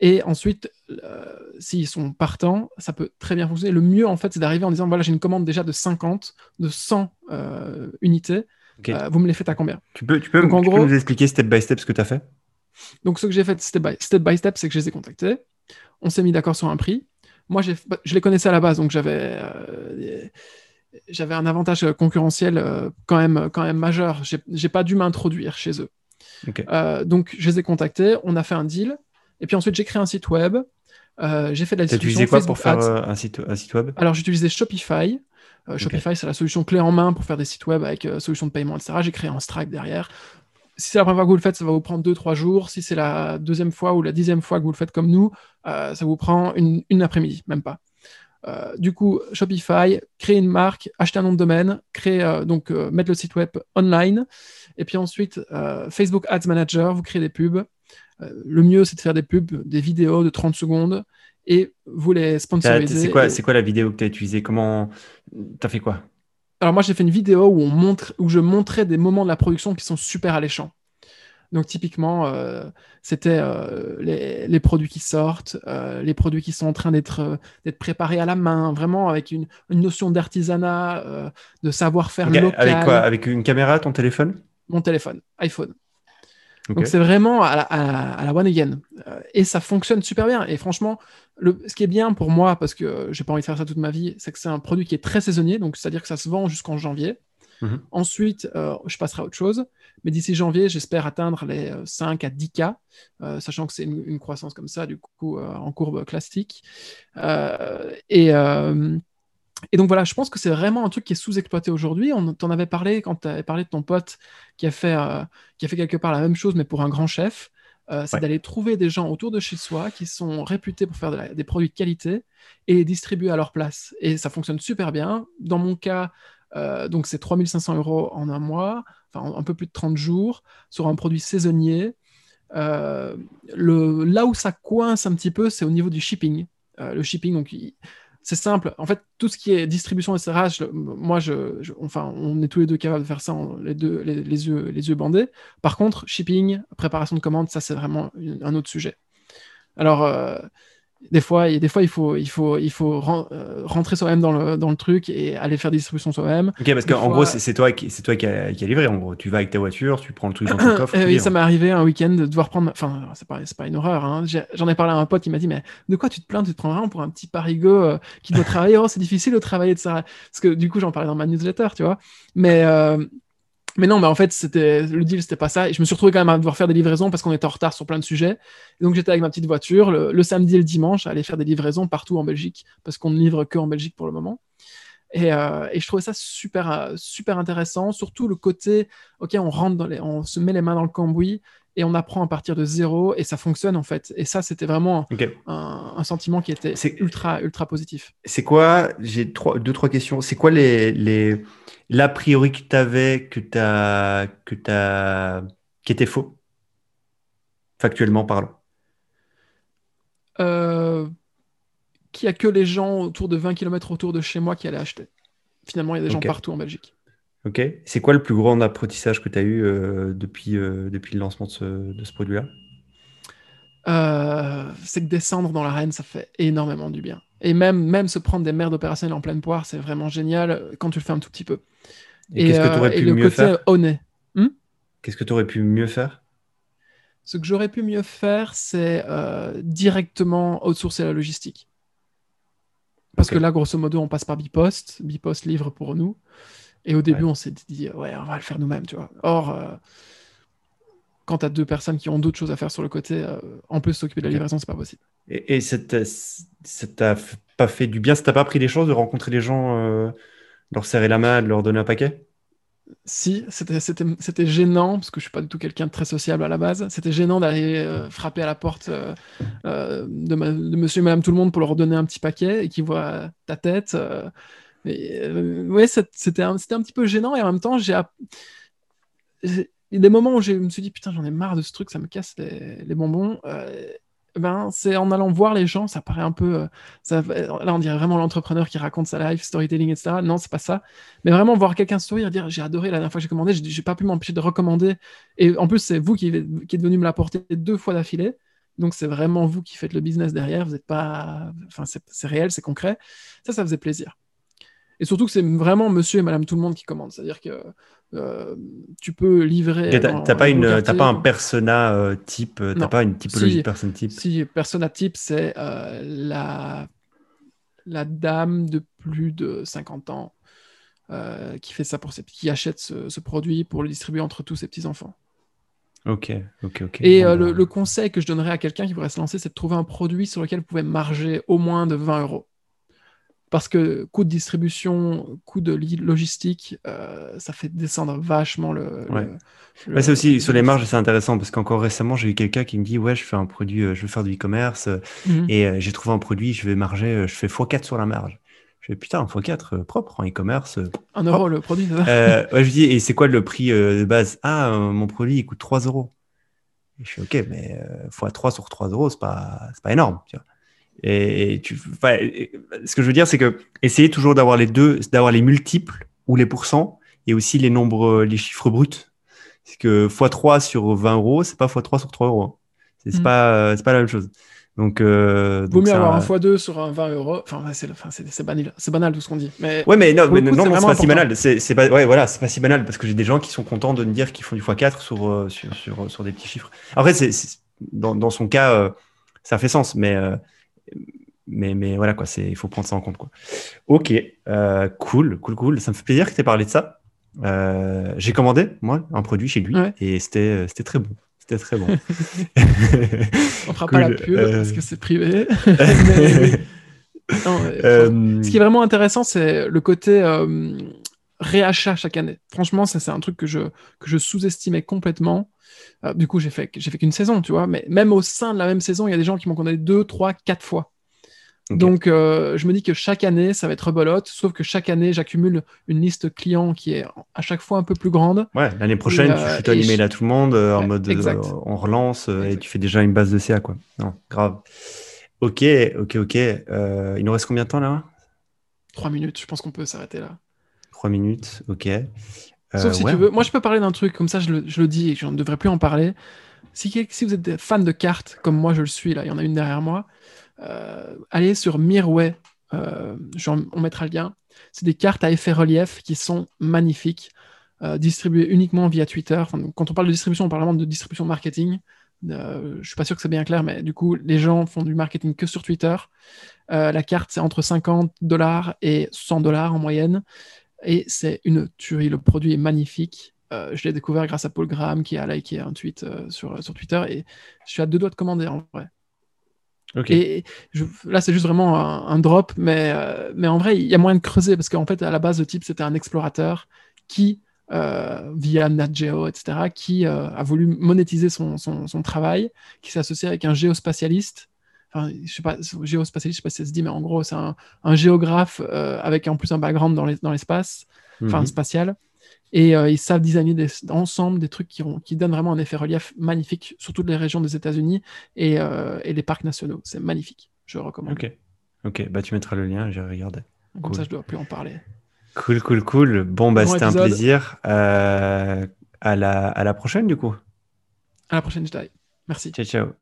Et ensuite, euh, s'ils sont partants, ça peut très bien fonctionner. Le mieux, en fait, c'est d'arriver en disant voilà, j'ai une commande déjà de 50, de 100 euh, unités. Euh, vous me les faites à combien? Tu peux, tu peux, nous expliquer step by step ce que tu as fait? Donc, ce que j'ai fait step by step, by step c'est que je les ai contactés. On s'est mis d'accord sur un prix. Moi, bah, je les connaissais à la base, donc j'avais j'avais un avantage concurrentiel quand, même, quand même majeur. J'ai pas dû m'introduire chez eux. donc, je les ai contactés. On a fait un deal. Et puis ensuite, j'ai créé un site web. Euh, j'ai fait de la distribution. Utilisé quoi pour faire euh, un, site, un site web? Alors, j'utilisais Shopify. Euh, Shopify, c'est la solution clé en main pour faire des sites web avec solution de paiement, etc. J'ai créé un Stripe derrière. Si c'est la première fois que vous le faites, ça va vous prendre 2-3 jours. Si c'est la deuxième fois ou la dixième fois que vous le faites comme nous, ça vous prend une, une après-midi, même pas. du coup, Shopify, créer une marque, acheter un nom de domaine, créer, donc mettre le site web online, et puis ensuite Facebook Ads Manager, vous créez des pubs, le mieux, c'est de faire des pubs, des vidéos de 30 secondes et vous les sponsoriser. C'est quoi, quoi la vidéo que tu as utilisée? Comment tu as fait quoi? Alors moi, j'ai fait une vidéo où, on montre, où je montrais des moments de la production qui sont super alléchants. Donc typiquement, euh, c'était euh, les, produits qui sortent, euh, les produits qui sont en train d'être préparés à la main, vraiment avec une, notion d'artisanat, de savoir-faire local. Avec quoi? Avec une caméra, ton téléphone? Mon téléphone, iPhone. Donc c'est vraiment à la, one again. et ça fonctionne super bien. Et franchement, le, ce qui est bien pour moi, parce que j'ai pas envie de faire ça toute ma vie, c'est que c'est un produit qui est très saisonnier, donc c'est-à-dire que ça se vend jusqu'en janvier. Mhm. Ensuite, euh, je passerai à autre chose. Mais d'ici janvier, j'espère atteindre les 5 euh, à 10 cas, euh, sachant que c'est une, croissance comme ça, du coup, en courbe classique. et. Et donc voilà, je pense que c'est vraiment un truc qui est sous-exploité aujourd'hui. On t'en avait parlé quand tu avais parlé de ton pote qui a, fait, qui a fait quelque part la même chose, mais pour un grand chef. c'est d'aller trouver des gens autour de chez soi qui sont réputés pour faire des produits de qualité et les distribuer à leur place. Et ça fonctionne super bien. Dans mon cas, euh, donc c'est 3500 euros en un mois, enfin un peu plus de 30 jours, sur un produit saisonnier. Euh, le, là où ça coince un petit peu, c'est au niveau du shipping. Euh, le shipping, donc c'est simple. En fait, tout ce qui est distribution et moi, je, enfin, on est tous les deux capables de faire ça, les, deux, les, yeux, les yeux bandés. Par contre, shipping, préparation de commande, ça c'est vraiment un autre sujet. Alors, des fois, des fois, il faut, il faut, il faut euh, rentrer soi-même dans le, dans le truc et aller faire des distributions soi-même. Ok, parce qu'en gros, c'est toi, qui, c'est toi qui a, qui a, livré. En gros, tu vas avec ta voiture, tu prends le truc dans ton [COUGHS] coffre. oui, ça m'est arrivé un week-end de devoir prendre. Enfin, c'est pas, c'est pas une horreur. Hein. J'en ai parlé à un pote qui m'a dit, mais de quoi tu te plains? Tu te prends vraiment pour un petit parigot euh, qui doit travailler. Oh, c'est difficile de travailler de ça. Parce que du coup, j'en parlais dans ma newsletter, tu vois. Mais euh, mais non, mais en fait, c'était le deal, c'était pas ça. Et je me suis retrouvé quand même à devoir faire des livraisons parce qu'on était en retard sur plein de sujets. donc j'étais avec ma petite voiture le, samedi et le dimanche à aller faire des livraisons partout en Belgique parce qu'on ne livre que en Belgique pour le moment. Et, euh, et, je trouvais ça super, euh, super intéressant, surtout le côté, ok, on rentre on se met les mains dans le cambouis et on apprend à partir de zéro et ça fonctionne en fait. Et ça, c'était vraiment un, sentiment qui était ultra, ultra positif. C'est quoi, j'ai deux, trois questions. C'est quoi les, les, l'a priori que tu avais, que tu as, que as, qui était faux, factuellement parlant euh, Qu'il n'y a que les gens autour de 20 km autour de chez moi qui allaient acheter. Finalement, il y a des gens partout en Belgique. Ok. C'est quoi le plus grand apprentissage que tu as eu euh, depuis, euh, depuis le lancement de ce, produit-là? Euh, C'est que descendre dans l'arène, ça fait énormément du bien. Et même, même se prendre des merdes opérationnelles en pleine poire, c'est vraiment génial quand tu le fais un tout petit peu. Et, qu'est-ce que tu aurais pu le mieux côté faire? honnête. Hmm? Qu'est-ce que tu aurais pu mieux faire? Ce que j'aurais pu mieux faire, c'est directement outsourcer la logistique. Parce que là, grosso modo, on passe par Bipost. Bipost livre pour nous. Et au début, on s'est dit, ouais, on va le faire nous-mêmes, tu vois. Or, euh, quand tu as deux personnes qui ont d'autres choses à faire sur le côté, euh, en plus s'occuper de la livraison, c'est pas possible. Et, et ça t'a pas fait du bien Ça t'a pas pris les choses de rencontrer les gens, euh, leur serrer la main, de leur donner un paquet? Si, c'était gênant, parce que je suis pas du tout quelqu'un de très sociable à la base. C'était gênant d'aller frapper à la porte de, de, monsieur et madame tout le monde pour leur donner un petit paquet et qu'ils voient ta tête. Euh, ouais, c'était un, un, petit peu gênant et en même temps, j'ai des moments où je me suis dit putain, j'en ai marre de ce truc, ça me casse les, bonbons. Euh, ben, c'est en allant voir les gens, ça paraît un peu. Euh, là, on dirait vraiment l'entrepreneur qui raconte sa life, storytelling, etc. Non, c'est pas ça. Mais vraiment voir quelqu'un sourire, dire j'ai adoré la dernière fois que j'ai commandé, j'ai pas pu m'empêcher de recommander. Et en plus, c'est vous qui, qui êtes venu me l'apporter deux fois d'affilée. Donc, c'est vraiment vous qui faites le business derrière. Vous n'êtes pas. Enfin, c'est réel, c'est concret. Ça, ça faisait plaisir. Et surtout que c'est vraiment monsieur et madame tout le monde qui commande. C'est-à-dire que euh, tu peux livrer. Tu n'as pas, une, pas un persona euh, type, euh, tu n'as pas une typologie de personne type. Si, persona type, c'est la, la dame de plus de 50 ans qui fait ça pour ses, qui achète ce, produit pour le distribuer entre tous ses petits-enfants. Ok, ok, ok. Et le, bah. le, conseil que je donnerais à quelqu'un qui voudrait se lancer, c'est de trouver un produit sur lequel vous pouvez marger au moins de 20 euros parce que coût de distribution, coût de logistique, euh, ça fait descendre vachement le. Ouais. c'est aussi sur les marges, c'est intéressant parce qu'encore récemment, j'ai eu quelqu'un qui me dit Ouais, je fais un produit, euh, je veux faire du e-commerce mhm. et euh, j'ai trouvé un produit, je vais marger, je fais x4 sur la marge. Je fais putain, x4 propre en e-commerce. Un euro le produit, [LAUGHS] ouais, je dis Et c'est quoi le prix de base? Ah, mon produit, il coûte 3 euros. Et je suis OK, mais x3 sur 3 euros, c'est pas, pas énorme. Tu vois. Et, tu, ce que je veux dire, c'est que essayer toujours d'avoir les deux, d'avoir les multiples ou les pourcents et aussi les nombres, les chiffres bruts. C'est que x3 sur 20 euros, c'est pas x3 sur 3 euros. C'est mm. pas, pas la même chose. Donc, euh, Vaut mieux avoir un x2 sur un 20 euros. Enfin, c'est banal, banal tout ce qu'on dit. Mais ouais, mais non, mais non, c'est pas si banal. C'est pas, ouais, voilà, c'est pas si banal parce que j'ai des gens qui sont contents de me dire qu'ils font du x4 sur, euh, sur, sur, sur, des petits chiffres. Après, c'est dans, dans, son cas, euh, ça fait sens, mais, euh, mais, mais voilà, quoi, il faut prendre ça en compte. Quoi. Ok, cool, cool, cool. Ça me fait plaisir que tu aies parlé de ça. j'ai commandé, moi, un produit chez lui et c'était très bon. C'était très bon. [LAUGHS] On fera pas la pub parce que c'est privé. [LAUGHS] Euh, ce qui est vraiment intéressant, c'est le côté euh, réachat chaque année. Franchement, ça c'est un truc que je, que je sous-estimais complètement. Euh, du coup, j'ai fait, j'ai fait qu'une saison, tu vois. Mais même au sein de la même saison, il y a des gens qui m'ont condamné deux, trois, quatre fois. Donc, euh, je me dis que chaque année, ça va être rebolote, sauf que chaque année, j'accumule une liste client qui est à chaque fois un peu plus grande. Ouais, l'année prochaine, tu fais ton email à tout le monde en mode on relance et tu fais déjà une base de CA, quoi. Non, grave. Ok, ok, ok. Euh, il nous reste combien de temps là? Trois minutes, je pense qu'on peut s'arrêter là. Trois minutes, ok. Sauf si tu veux. Moi, je peux parler d'un truc, comme ça, je le, je le dis et je ne devrais plus en parler. Si, si vous êtes fan de cartes, comme moi je le suis, là, il y en a une derrière moi, euh, allez sur Mirway, euh, on mettra le lien. C'est des cartes à effet relief qui sont magnifiques, euh, distribuées uniquement via Twitter. quand on parle de distribution, on parle vraiment de distribution marketing. Euh, je suis pas sûr que c'est bien clair, mais du coup, les gens font du marketing que sur Twitter. la carte, c'est entre 50 dollars et 100 dollars en moyenne. Et c'est une tuerie. Le produit est magnifique. je l'ai découvert grâce à Paul Graham qui a liké un tweet sur, sur Twitter. Et je suis à deux doigts de commander en vrai. Et là, c'est juste vraiment un, drop, mais, euh, mais en vrai, il y a moyen de creuser parce qu'en fait, à la base, le type, c'était un explorateur qui, euh, via NatGeo, etc., qui euh, a voulu monétiser son, son, son travail, qui s'est associé avec un géospatialiste. Enfin, je sais pas, géospatialiste, je sais pas si ça se dit, mais en gros, c'est un, un, géographe avec en plus un background dans l'espace, enfin, mhm. spatial et euh, ils savent designer des, ensemble des trucs qui, qui, donnent vraiment un effet relief magnifique sur toutes les régions des États-Unis et, euh, et, les parcs nationaux. C'est magnifique. Je recommande. Ok. Ok. Bah, tu mettras le lien. J'ai regardé. Comme ça, je dois plus en parler. Cool, cool, cool. Bon, bah, c'était un plaisir. Euh, à, la, à la prochaine, du coup. À la prochaine, Jedi. Merci. Ciao, ciao.